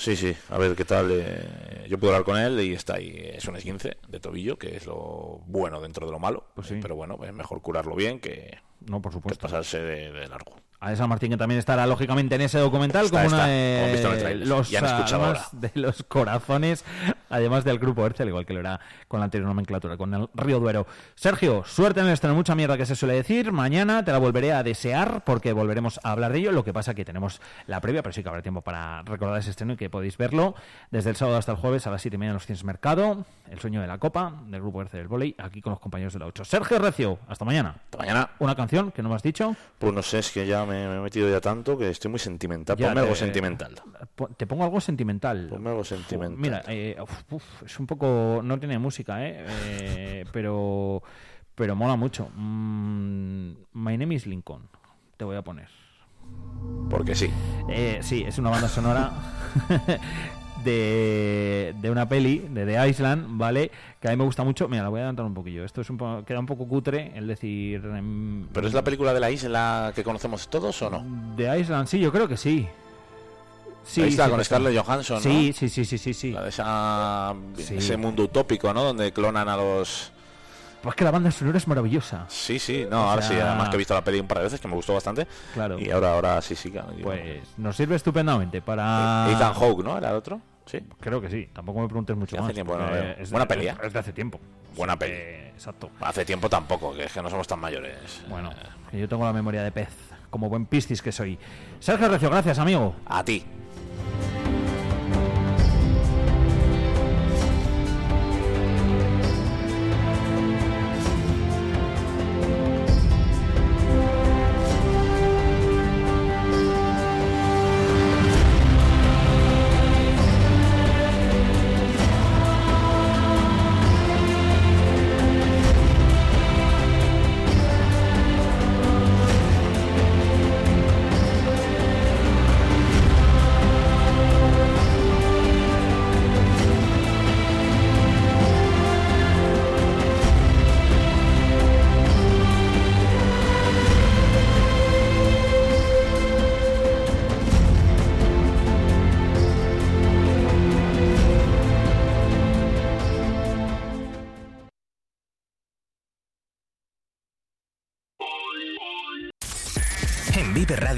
Sí, sí, a ver qué tal. eh, yo puedo hablar con él y está ahí. Es un esguince de tobillo, que es lo bueno dentro de lo malo. Pues sí. Pero bueno, es mejor curarlo bien que, No, por que supuesto. pasarse de, de largo. A San Martín que también estará lógicamente en ese documental Está, como una está, de el los, Ya además de los corazones, además del grupo Herce, igual que lo era con la anterior nomenclatura, con el Río Duero. Sergio, suerte en el estreno, mucha mierda que se suele decir. Mañana te la volveré a desear porque volveremos a hablar de ello. Lo que pasa que tenemos la previa, pero sí que habrá tiempo para recordar ese estreno y que podéis verlo desde el sábado hasta el jueves a las 7 y media en los Ciencias Mercado. El sueño de la Copa del grupo Herce del Voley, aquí con los compañeros de la 8. Sergio Recio, hasta mañana. Hasta mañana. Una canción que no me has dicho. Pues no sé, es que ya me, me he metido ya tanto que estoy muy sentimental. Ya Ponme algo sentimental. Po- Te pongo algo sentimental. Ponme algo sentimental. Mira, eh, uf, uf, es un poco. No tiene música, ¿eh? Eh, pero. Pero mola mucho. Mm, My name is Lincoln. Te voy a poner. Porque sí. Eh, sí, es una banda sonora de, de una peli de The Island, ¿vale? Que a mí me gusta mucho. Mira, la voy a adelantar un poquillo. Esto es un po- queda un poco cutre el decir. em, ¿Pero es la película de la isla que conocemos todos o no? The Island, sí, yo creo que sí. Sí, isla sí, con Scarlett sí. Johansson, Sí, ¿no? sí, sí, sí, sí, sí. La de esa, ese mundo utópico, ¿no? Donde clonan a los... Pues que la banda sonora es maravillosa. Sí, sí, no, O ahora sí, además que he visto la peli un par de veces, que me gustó bastante. Claro. Y ahora, ahora sí, sí. claro, Pues nos sirve estupendamente para. Ethan Hawke, ¿no? ¿Era el otro? Sí. Creo que sí. Tampoco me preguntes mucho más. tiempo no Buena peli, ¿eh? Es de hace tiempo. Buena peli. Exacto. Hace tiempo tampoco, que es que no somos tan mayores. Bueno, que yo tengo la memoria de pez, como buen piscis que soy. Sergio Recio, gracias, amigo. A ti.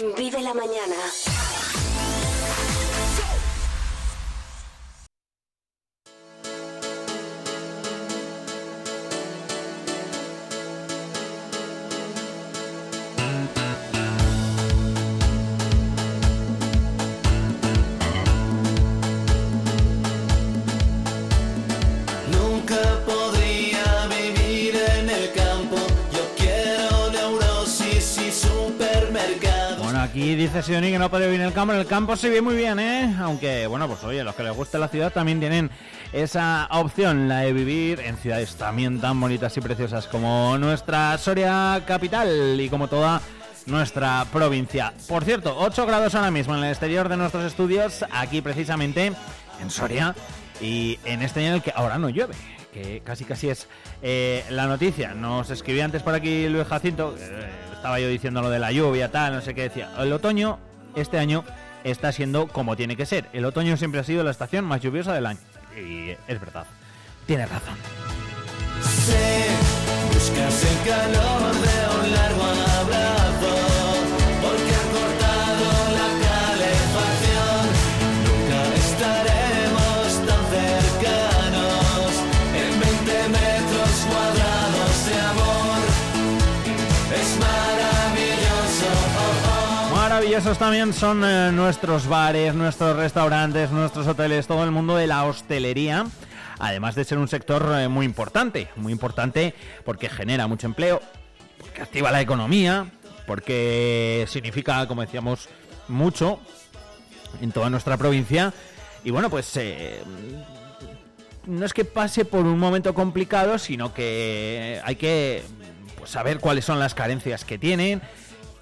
Vive la mañana. Aquí dice Sioni que no puede vivir el campo. En el campo se vive muy bien, ¿eh? Aunque, bueno, pues oye, los que les guste la ciudad también tienen esa opción, la de vivir en ciudades también tan bonitas y preciosas como nuestra Soria capital y como toda nuestra provincia. Por cierto, 8 grados ahora mismo en el exterior de nuestros estudios, aquí precisamente en Soria, y en este año en el que ahora no llueve. Que casi casi es eh, la noticia. Nos escribía antes por aquí Luis Jacinto, eh, estaba yo diciendo lo de la lluvia, tal, no sé qué decía. El otoño, este año, está siendo como tiene que ser. El otoño siempre ha sido la estación más lluviosa del año. Y es verdad. Tienes razón. Cuadrados de amor. Es maravilloso. maravillosos también son eh, nuestros bares, nuestros restaurantes, nuestros hoteles, todo el mundo de la hostelería. Además de ser un sector eh, muy importante, muy importante porque genera mucho empleo, porque activa la economía, porque significa, como decíamos, mucho en toda nuestra provincia. Y bueno, pues eh, no es que pase por un momento complicado, sino que hay que pues, saber cuáles son las carencias que tienen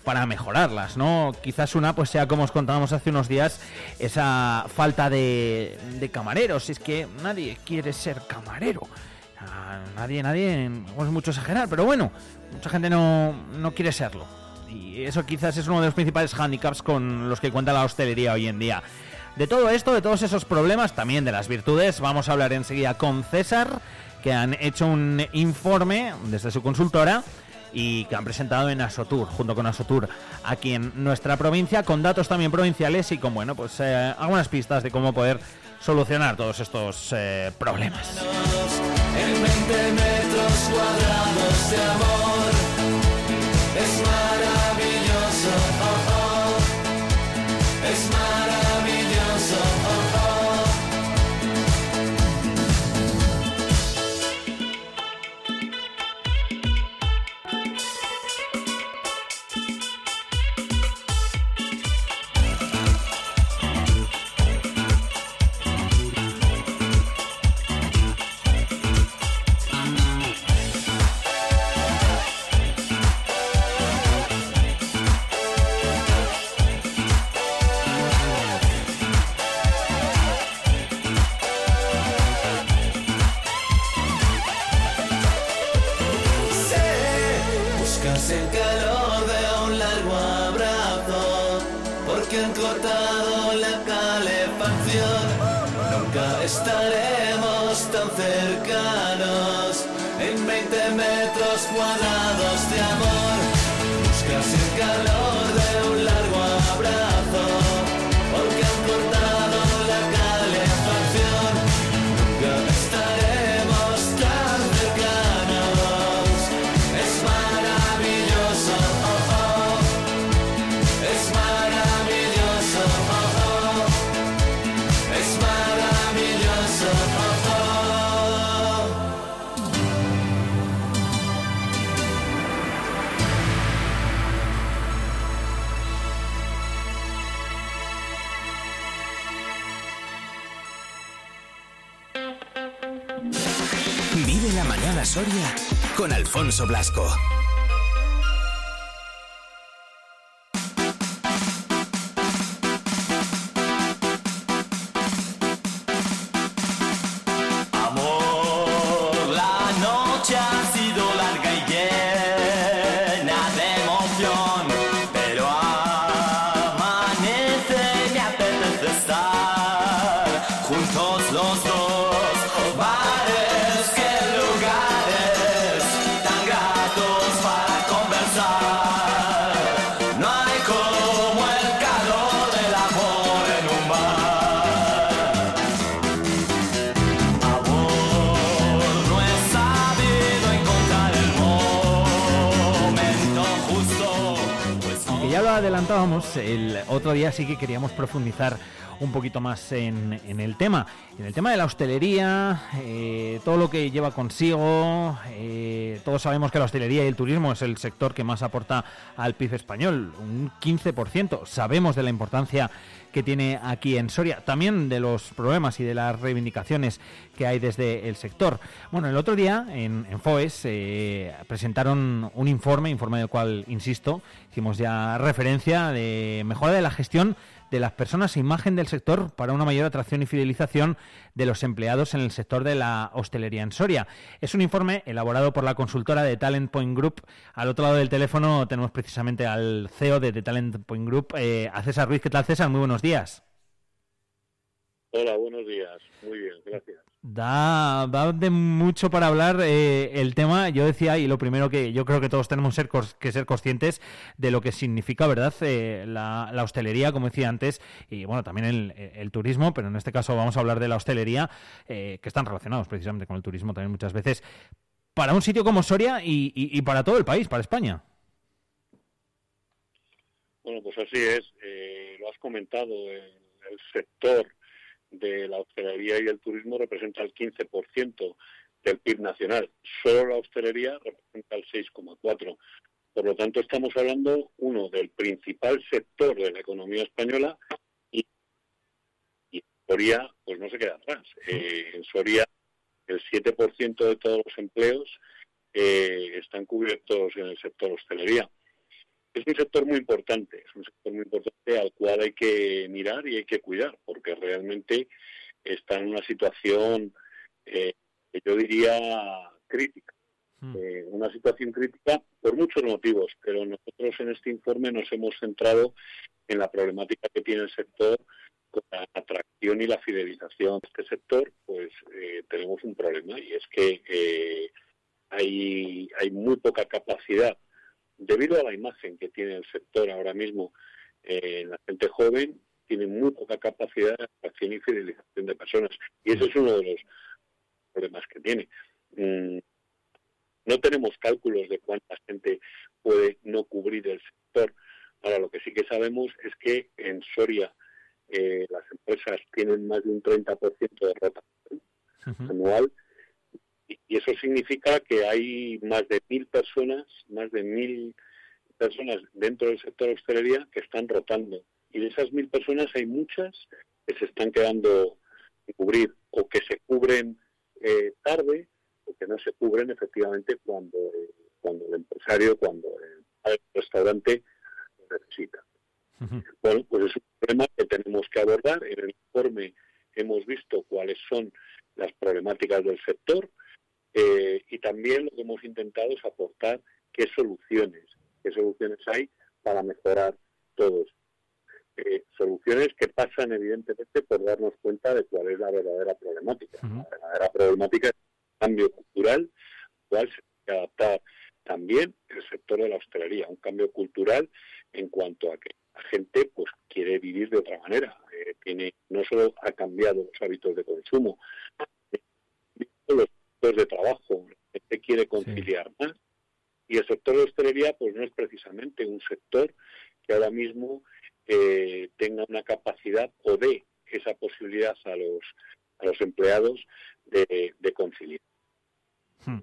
para mejorarlas, ¿no? Quizás una pues sea como os contábamos hace unos días esa falta de, de camareros, es que nadie quiere ser camarero. Ah, Nadie, nadie, es mucho exagerar, pero bueno, mucha gente no, no quiere serlo. Y eso quizás es uno de los principales handicaps con los que cuenta la hostelería hoy en día. De todo esto, de todos esos problemas, también de las virtudes, vamos a hablar enseguida con César, que han hecho un informe desde su consultora y que han presentado en Asotur, junto con Asotur, aquí en nuestra provincia, con datos también provinciales y con, bueno, pues eh, algunas pistas de cómo poder solucionar todos estos eh, problemas. En 20 metros cuadrados de amor es maravilloso, oh, oh. Alfonso Blasco. El otro día sí que queríamos profundizar un poquito más en, el tema. En el tema de la hostelería, eh, todo lo que lleva consigo. eh, todos sabemos que la hostelería y el turismo es el sector que más aporta al PIB español, un 15%. Sabemos de la importancia que tiene aquí en Soria, también de los problemas y de las reivindicaciones que hay desde el sector. Bueno, el otro día en, en FOES eh, presentaron un informe, informe del cual, insisto, hicimos ya referencia de mejora de la gestión de las personas e imagen del sector para una mayor atracción y fidelización de los empleados en el sector de la hostelería en Soria. Es un informe elaborado por la consultora de Talent Point Group. Al otro lado del teléfono tenemos precisamente al CEO de Talent Point Group, eh, a César Ruiz. ¿Qué tal, César? Muy buenos días. Hola, buenos días. Muy bien, gracias. Da, da de mucho para hablar eh, el tema. Yo decía, y lo primero que yo creo que todos tenemos ser que ser conscientes de lo que significa, ¿verdad? Eh, la, la hostelería, como decía antes, y bueno, también el, turismo, pero en este caso vamos a hablar de la hostelería, eh, que están relacionados precisamente con el turismo también muchas veces, para un sitio como Soria y, y- para todo el país, para España. Bueno, pues así es. Eh, lo has comentado, el sector de la hostelería y el turismo representa el 15% del PIB nacional. Solo la hostelería representa el 6,4%. Por lo tanto, estamos hablando, uno, del principal sector de la economía española y, y Soria, pues no se queda atrás. Eh, en Soria, el 7% de todos los empleos eh, están cubiertos en el sector hostelería. Es un sector muy importante, es un sector muy importante al cual hay que mirar y hay que cuidar, porque realmente está en una situación eh, yo diría crítica. Eh, una situación crítica por muchos motivos, pero nosotros en este informe nos hemos centrado en la problemática que tiene el sector con la atracción y la fidelización de este sector, pues eh, tenemos un problema y es que hay, hay muy poca capacidad debido a la imagen que tiene el sector ahora mismo en la gente joven tiene muy poca capacidad de atracción y fidelización de personas y ese es uno de los problemas que tiene. Mm, no tenemos cálculos de cuánta gente puede no cubrir el sector. Ahora, lo que sí que sabemos es que en Soria eh, las empresas tienen más de un 30% de rotación anual y, y eso significa que hay más de mil personas, más de mil personas dentro del sector de hostelería que están rotando. Y de esas mil personas hay muchas que se están quedando sin cubrir o que se cubren eh, tarde o que no se cubren efectivamente cuando, eh, cuando el empresario, cuando el, restaurante lo necesita. Bueno, pues es un problema que tenemos que abordar. En el informe hemos visto cuáles son las problemáticas del sector eh, y también lo que hemos intentado es aportar qué soluciones, qué soluciones hay para mejorar todos. Eh, soluciones que pasan evidentemente por darnos cuenta de cuál es la verdadera problemática. La verdadera problemática es el cambio cultural, cual se que adaptar también el sector de la hostelería, un cambio cultural en cuanto a que la gente pues quiere vivir de otra manera, eh, tiene no solo ha cambiado los hábitos de consumo, los de trabajo, la gente quiere conciliar más y el sector de hostelería pues no es precisamente un sector que ahora mismo eh, tenga una capacidad o dé esa posibilidad a los a los empleados de, de conciliar. Hmm.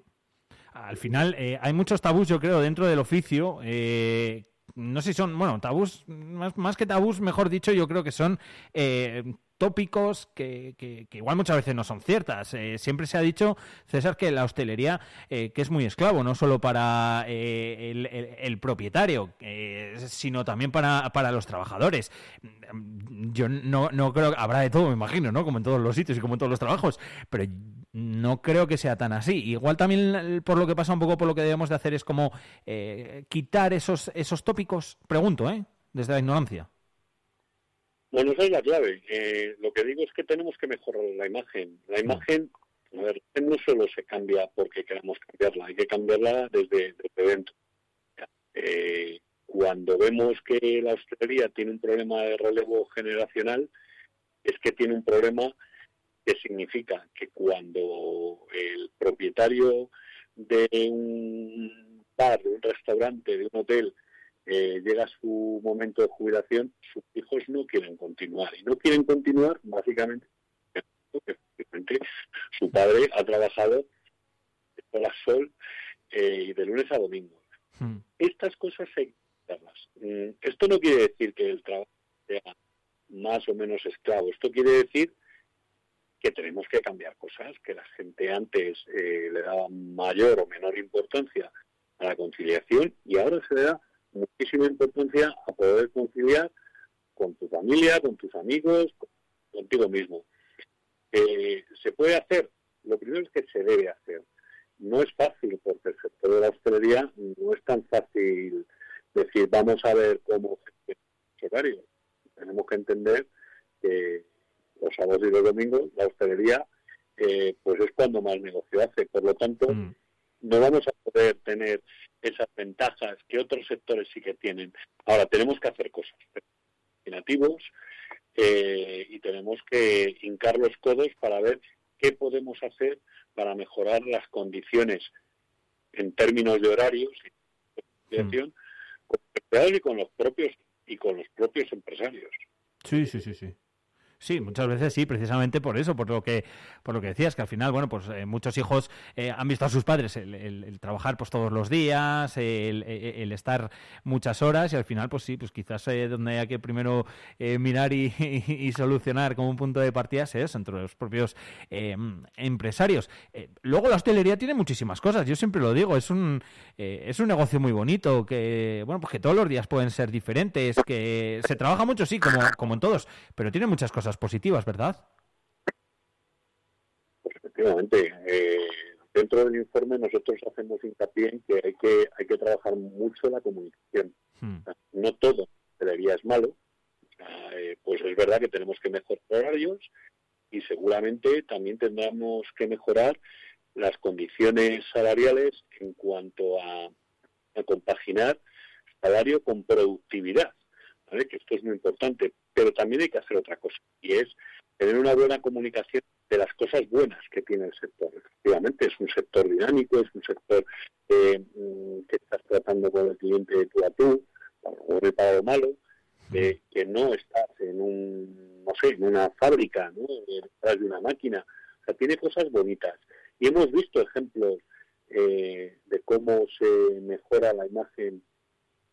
Al final eh, hay muchos tabús, yo creo, dentro del oficio. Eh, no sé si son, bueno, tabús, más, más, que tabús, mejor dicho, yo creo que son eh, tópicos que, que, igual muchas veces no son ciertas. Eh, siempre se ha dicho, César, que la hostelería eh, que es muy esclavo, no solo para eh, el, el, propietario, sino también para, para, los trabajadores. Yo no, no creo, habrá de todo, me imagino, ¿no? Como en todos los sitios y como en todos los trabajos, pero no creo que sea tan así. Igual también por lo que pasa un poco, por lo que debemos de hacer es como quitar esos, esos tópicos, pregunto, ¿eh? Desde la ignorancia. Bueno, esa es la clave. Eh, lo que digo es que tenemos que mejorar la imagen. La imagen, a ver, no solo se cambia porque queramos cambiarla, hay que cambiarla desde, desde dentro. Eh, cuando vemos que la hostelería tiene un problema de relevo generacional, es que tiene un problema que significa que cuando el propietario de un bar, de un restaurante, de un hotel, eh, llega su momento de jubilación, sus hijos no quieren continuar. Y no quieren continuar básicamente porque su padre ha trabajado sol a sol eh, y de lunes a domingo. Hmm. Estas cosas hay que hacerlas. Mm, esto no quiere decir que el trabajo sea más o menos esclavo. Esto quiere decir que tenemos que cambiar cosas, que la gente antes eh, le daba mayor o menor importancia a la conciliación y ahora se le da muchísima importancia a poder conciliar con tu familia, con tus amigos, contigo mismo. Eh, ¿Se puede hacer? Lo primero es que se debe hacer. No es fácil porque el sector de la hostelería no es tan fácil decir vamos a ver cómo. Tenemos que entender que los sábados y los domingos la hostelería eh, pues es cuando más negocio hace. Por lo tanto, mm. no vamos a poder tener esas ventajas que otros sectores sí que tienen. Ahora, tenemos que hacer cosas nativos eh, y tenemos que hincar los codos para ver qué podemos hacer para mejorar las condiciones en términos de horarios y mm. con los empleados y con los propios y con los propios empresarios. Sí, sí, sí, sí. Sí, muchas veces sí, precisamente por eso, por lo que, por lo que decías, que al final, bueno, pues eh, muchos hijos eh, han visto a sus padres el, trabajar pues todos los días, el, estar muchas horas y al final, pues sí, pues quizás eh, donde hay que primero mirar y, solucionar como un punto de partida es entre los propios empresarios. luego la hostelería tiene muchísimas cosas, yo siempre lo digo, es un, es un negocio muy bonito, que, bueno, pues que todos los días pueden ser diferentes, que se trabaja mucho, sí, como, como en todos, pero tiene muchas cosas positivas, ¿verdad? Pues efectivamente. Eh, dentro del informe nosotros hacemos hincapié en que hay que, hay que trabajar mucho la comunicación. Hmm. No todo debería es malo. Eh, pues es verdad que tenemos que mejorar horarios y seguramente también tendremos que mejorar las condiciones salariales en cuanto a, a compaginar salario con productividad. Que esto es muy importante, pero también hay que hacer otra cosa, y es tener una buena comunicación de las cosas buenas que tiene el sector. Efectivamente, es un sector dinámico, es un sector mm, que estás tratando con el cliente de tú a tú, para lo malo, que no estás en un, no sé, en una fábrica, ¿no? detrás de una máquina. O sea, tiene cosas bonitas. Y hemos visto ejemplos eh, de cómo se mejora la imagen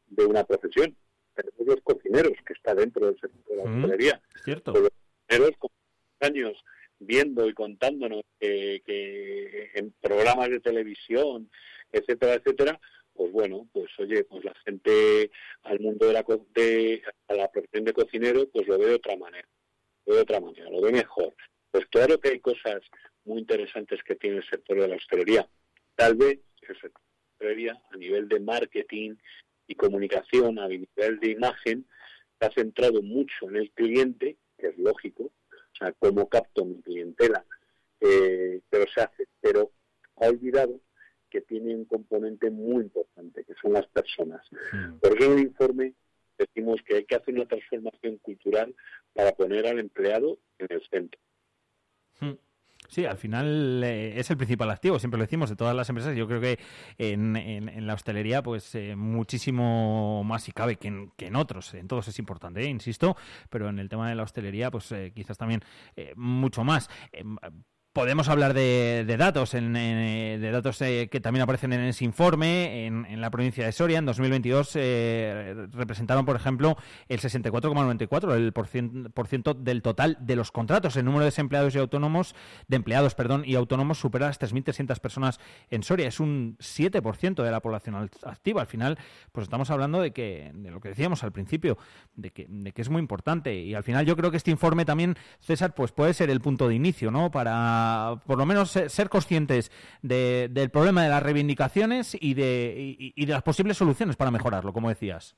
de una profesión tenemos los cocineros, que está dentro del sector de la hostelería. cierto. Los cocineros con años viendo y contándonos que, en programas de televisión, etcétera, etcétera, pues bueno, pues oye, pues la gente al mundo de la de, a la profesión de cocinero, pues lo ve de otra manera, lo ve de otra manera, lo ve mejor. Pues claro que hay cosas muy interesantes que tiene el sector de la hostelería. Tal vez el sector de la hostelería a nivel de marketing y comunicación nivel de imagen se ha centrado mucho en el cliente, que es lógico, o sea, cómo capto mi clientela, eh, pero se hace, pero ha olvidado que tiene un componente muy importante, que son las personas. Por eso en el informe decimos que hay que hacer una transformación cultural para poner al empleado en el centro. Sí, al final eh, es el principal activo, siempre lo decimos, de todas las empresas. Yo creo que en, en, la hostelería, pues eh, muchísimo más si cabe que en, que en otros. En todos es importante, eh, insisto, pero en el tema de la hostelería, pues quizás también mucho más. Em, Podemos hablar de, datos, de datos eh, que también aparecen en ese informe. En, la provincia de Soria, en 2022, eh, representaron, por ejemplo, el 64,94, el por ciento del total de los contratos. El número de desempleados y autónomos, de empleados, perdón, y autónomos supera las 3.300 personas en Soria. Es un 7% de la población activa. Al final, pues estamos hablando de que, de lo que decíamos al principio, de que, de que es muy importante. Y al final, yo creo que este informe también, César, pues puede ser el punto de inicio, ¿no? Para por lo menos ser conscientes del problema de las reivindicaciones y de, de las posibles soluciones para mejorarlo, como decías.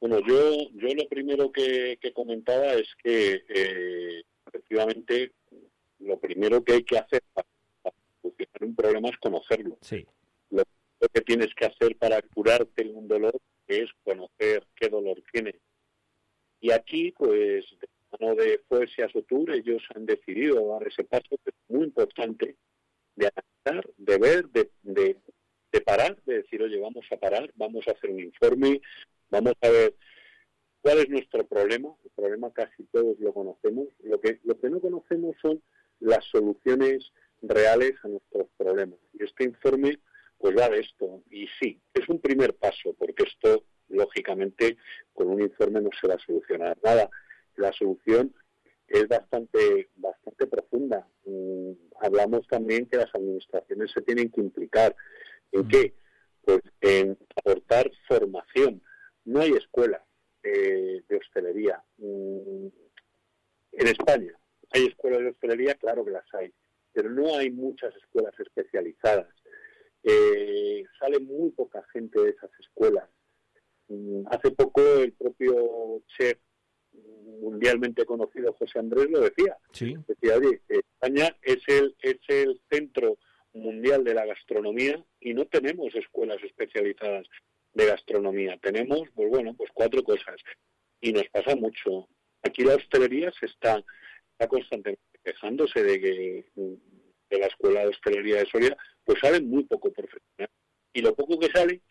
Bueno, yo, yo lo primero que, comentaba es que eh, efectivamente lo primero que hay que hacer para, solucionar un problema es conocerlo. Sí. Lo, que tienes que hacer para curarte un dolor es conocer qué dolor tiene. Y aquí, pues, mano de Fuerza Sotur, ellos han decidido dar ese paso que es muy importante de analizar, de ver, de, de, parar, de decir, oye, vamos a parar, vamos a hacer un informe, vamos a ver cuál es nuestro problema. El problema casi todos lo conocemos. Lo que, lo que no conocemos son las soluciones reales a nuestros problemas. Y este informe pues va de esto. Y sí, es un primer paso, porque esto, lógicamente, con un informe no se va a solucionar nada la solución es bastante, bastante profunda. Mm, hablamos también que las administraciones se tienen que implicar. ¿En mm. qué? Pues en aportar formación. No hay escuelas eh, de hostelería. Mm, en España hay escuelas de hostelería, claro que las hay, pero no hay muchas escuelas especializadas. Eh, sale muy poca gente de esas escuelas. Hace poco el propio chef mundialmente conocido José Andrés lo decía. Decía, oye, España es el, es el centro mundial de la gastronomía y no tenemos escuelas especializadas de gastronomía. Tenemos, pues bueno, pues cuatro cosas. Y nos pasa mucho. Aquí la hostelería se está, está constantemente quejándose de que de la escuela de hostelería de Soria, pues sale muy poco profesional. Y lo poco que sale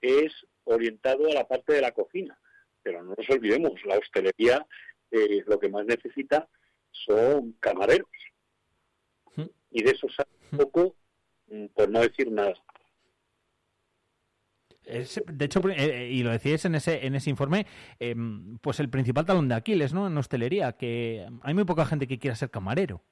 es orientado a la parte de la cocina. Pero no nos olvidemos, la hostelería eh, lo que más necesita son camareros. Y de eso sabe un poco, mm, por no decir nada. Es, de hecho, eh, eh, y lo decíais en ese, en ese informe, em, pues el principal talón de Aquiles, ¿no? En hostelería, que hay muy poca gente que quiera ser camarero.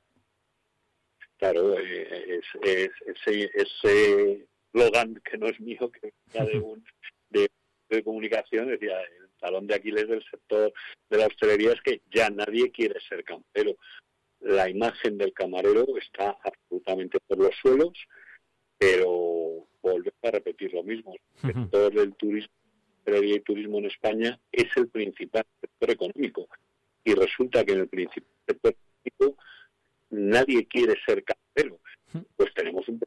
Claro, eh, es, es, ese, ese slogan que no es mío, que venía de, un, de, de comunicación, decía, talón de Aquiles del sector de la hostelería es que ya nadie quiere ser camarero. La imagen del camarero está absolutamente por los suelos, pero volver a repetir lo mismo. El sector del turismo y turismo en España es el principal sector económico y resulta que en el principal sector económico nadie quiere ser camarero. Pues tenemos un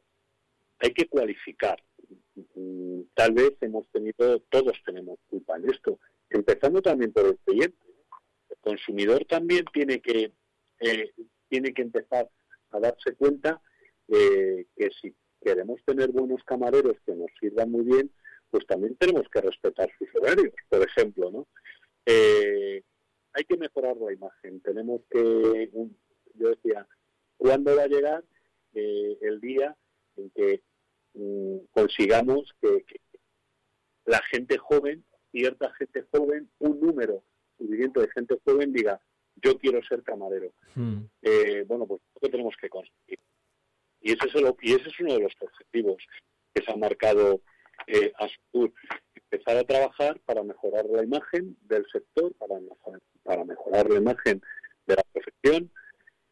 hay que cualificar. Mm, tal vez hemos tenido, todos tenemos culpa en esto, empezando también por el cliente. El consumidor también tiene que eh, tiene que empezar a darse cuenta eh, que si queremos tener buenos camareros que nos sirvan muy bien, pues también tenemos que respetar sus horarios, por ejemplo, ¿no? Eh, hay que mejorar la imagen. Tenemos que, yo decía, ¿cuándo va a llegar eh, el día en que mm, consigamos que, la gente joven, cierta gente joven, un número suficiente de gente joven diga, yo quiero ser camarero. Hmm. Eh, bueno, pues lo tenemos que conseguir. Y ese, es el, y ese es uno de los objetivos que se ha marcado eh, Astur. Empezar a trabajar para mejorar la imagen del sector, para mejorar, para mejorar la imagen de la profesión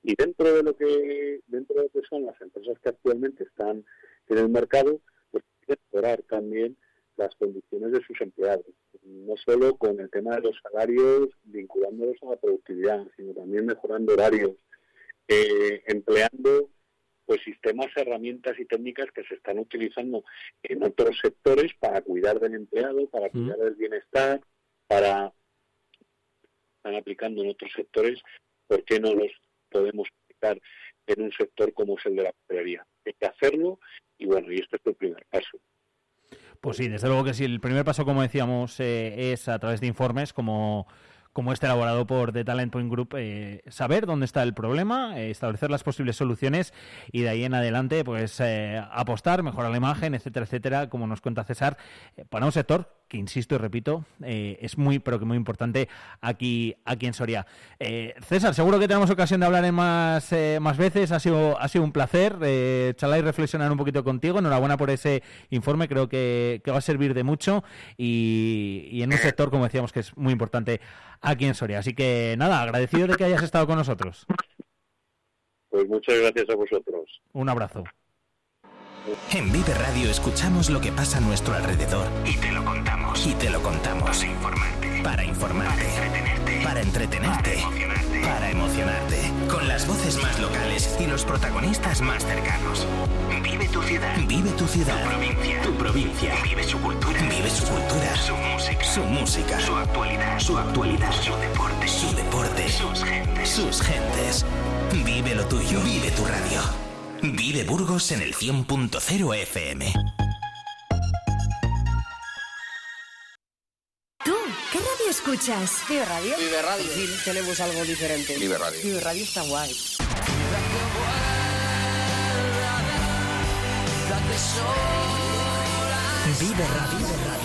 y dentro de lo que dentro de lo que son las empresas que actualmente están en el mercado, pues mejorar también las condiciones de sus empleados, no solo con el tema de los salarios vinculándolos a la productividad, sino también mejorando horarios, eh, empleando pues sistemas, herramientas y técnicas que se están utilizando en otros sectores para cuidar del empleado, para cuidar del bienestar, para están aplicando en otros sectores, ¿por qué no los podemos aplicar en un sector como es el de la hostelería? Hay que hacerlo y bueno, y este es el primer paso. Pues sí, desde luego que sí. El primer paso, como decíamos, eh, es a través de informes como como este elaborado por The Talent Point Group, eh, saber dónde está el problema, eh, establecer las posibles soluciones y de ahí en adelante, pues apostar, mejorar la imagen, etcétera, etcétera, como nos cuenta César, para un sector que insisto y repito, eh, es muy, pero que muy importante aquí, aquí en Soria. Eh, César, seguro que tenemos ocasión de hablar en más, eh, más veces, ha sido, ha sido un placer eh, charlar y reflexionar un poquito contigo, enhorabuena por ese informe, creo que, que va a servir de mucho y, y, en un sector, como decíamos, que es muy importante aquí en Soria. Así que nada, agradecido de que hayas estado con nosotros. Pues muchas gracias a vosotros. Un abrazo. En Vive Radio escuchamos lo que pasa a nuestro alrededor y te lo contamos. Y te lo contamos. Para informarte. Para informarte. Para entretenerte. Para entretenerte. Para emocionarte. Para emocionarte. Con las voces más locales y los protagonistas más cercanos. Vive tu ciudad. Vive tu ciudad. Tu provincia. Tu provincia. Vive su cultura. Vive su cultura. Su música. Su música. Su actualidad. Su actualidad. Su deporte. Su deporte. Sus gentes. Sus gentes. Vive lo tuyo. Vive tu radio. Vive Burgos en el 100.0 FM. ¿Tú qué radio escuchas? Vive Radio. Vive Radio. Sí, tenemos algo diferente. Vive Radio. Vive Radio está guay. Vive Radio. Vive Radio.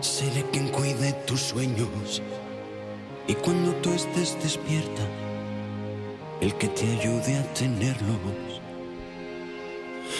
Seré quien cuide tus sueños. Y cuando tú estés despierta, el que te ayude a tenerlo.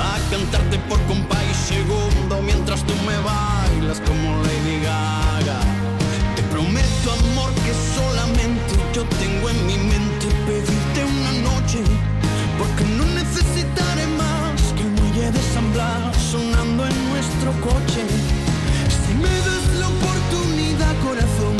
a cantarte por compa y segundo mientras tú me bailas como Lady Gaga. Te prometo amor que solamente yo tengo en mi mente pedirte una noche, porque no necesitaré más que el muelle de San sonando en nuestro coche. Si me das la oportunidad, corazón,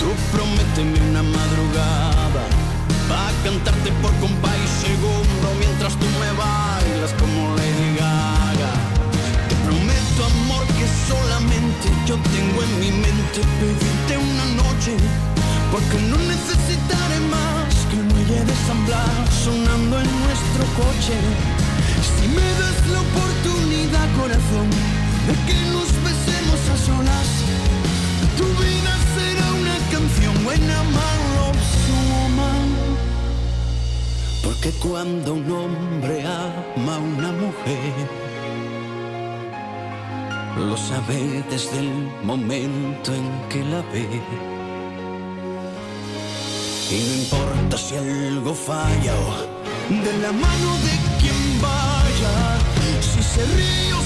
Tú prométeme una madrugada. Va a cantarte por compa y segundo mientras tú me bailas como Lady Gaga. Te prometo amor que solamente yo tengo en mi mente pedirte una noche, porque no necesitaré más que el muelle de San Blas sonando en nuestro coche. Si me das la oportunidad, corazón, de que nos besemos a solas, tu vida será canción buena, mal woman. Porque cuando un hombre ama a una mujer, lo sabe desde el momento en que la ve. Y no importa si algo falla o de la mano de quien vaya, si se ríe o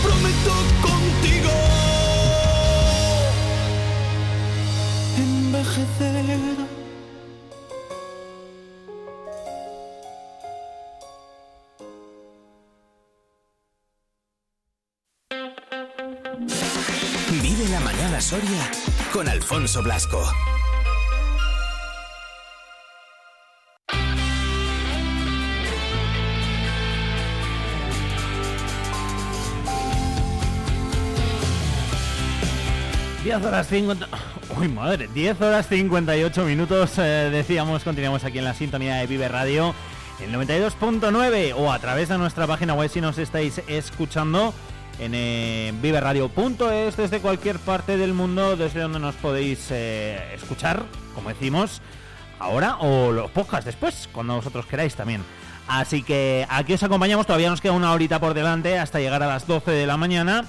Yo te prometo contigo envejecer. Vive la mañana Soria con Alfonso Blasco. Diez horas 50... Uy, madre, 10 horas 58 minutos, eh, decíamos, continuamos aquí en la sintonía de Vive Radio, el 92.9 o a través de nuestra página web si nos estáis escuchando en eh, viveradio.es desde cualquier parte del mundo, desde donde nos podéis eh, escuchar, como decimos, ahora o los podcasts después, cuando vosotros queráis también. Así que aquí os acompañamos, todavía nos queda una horita por delante hasta llegar a las 12 de la mañana.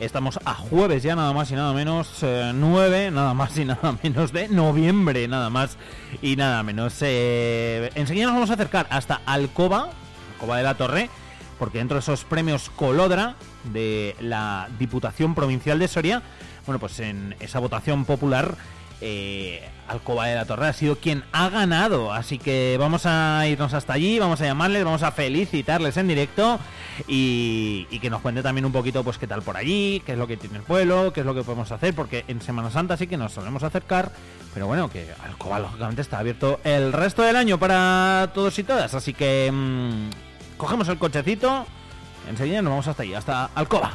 Estamos a jueves ya, nada más y nada menos, eh, 9, nada más y nada menos de noviembre, nada más y nada menos. Eh, enseguida nos vamos a acercar hasta Alcoba, Alcoba de la Torre, porque dentro de esos premios Colodra de la Diputación Provincial de Soria, bueno, pues en esa votación popular, eh, Alcoba de la Torre ha sido quien ha ganado. Así que vamos a irnos hasta allí, vamos a llamarles, vamos a felicitarles en directo y, y que nos cuente también un poquito, pues qué tal por allí, qué es lo que tiene el pueblo, qué es lo que podemos hacer, porque en Semana Santa sí que nos solemos acercar, pero bueno, que Alcoba lógicamente está abierto el resto del año para todos y todas. Así que mm, cogemos el cochecito, enseguida nos vamos hasta allí, hasta Alcoba.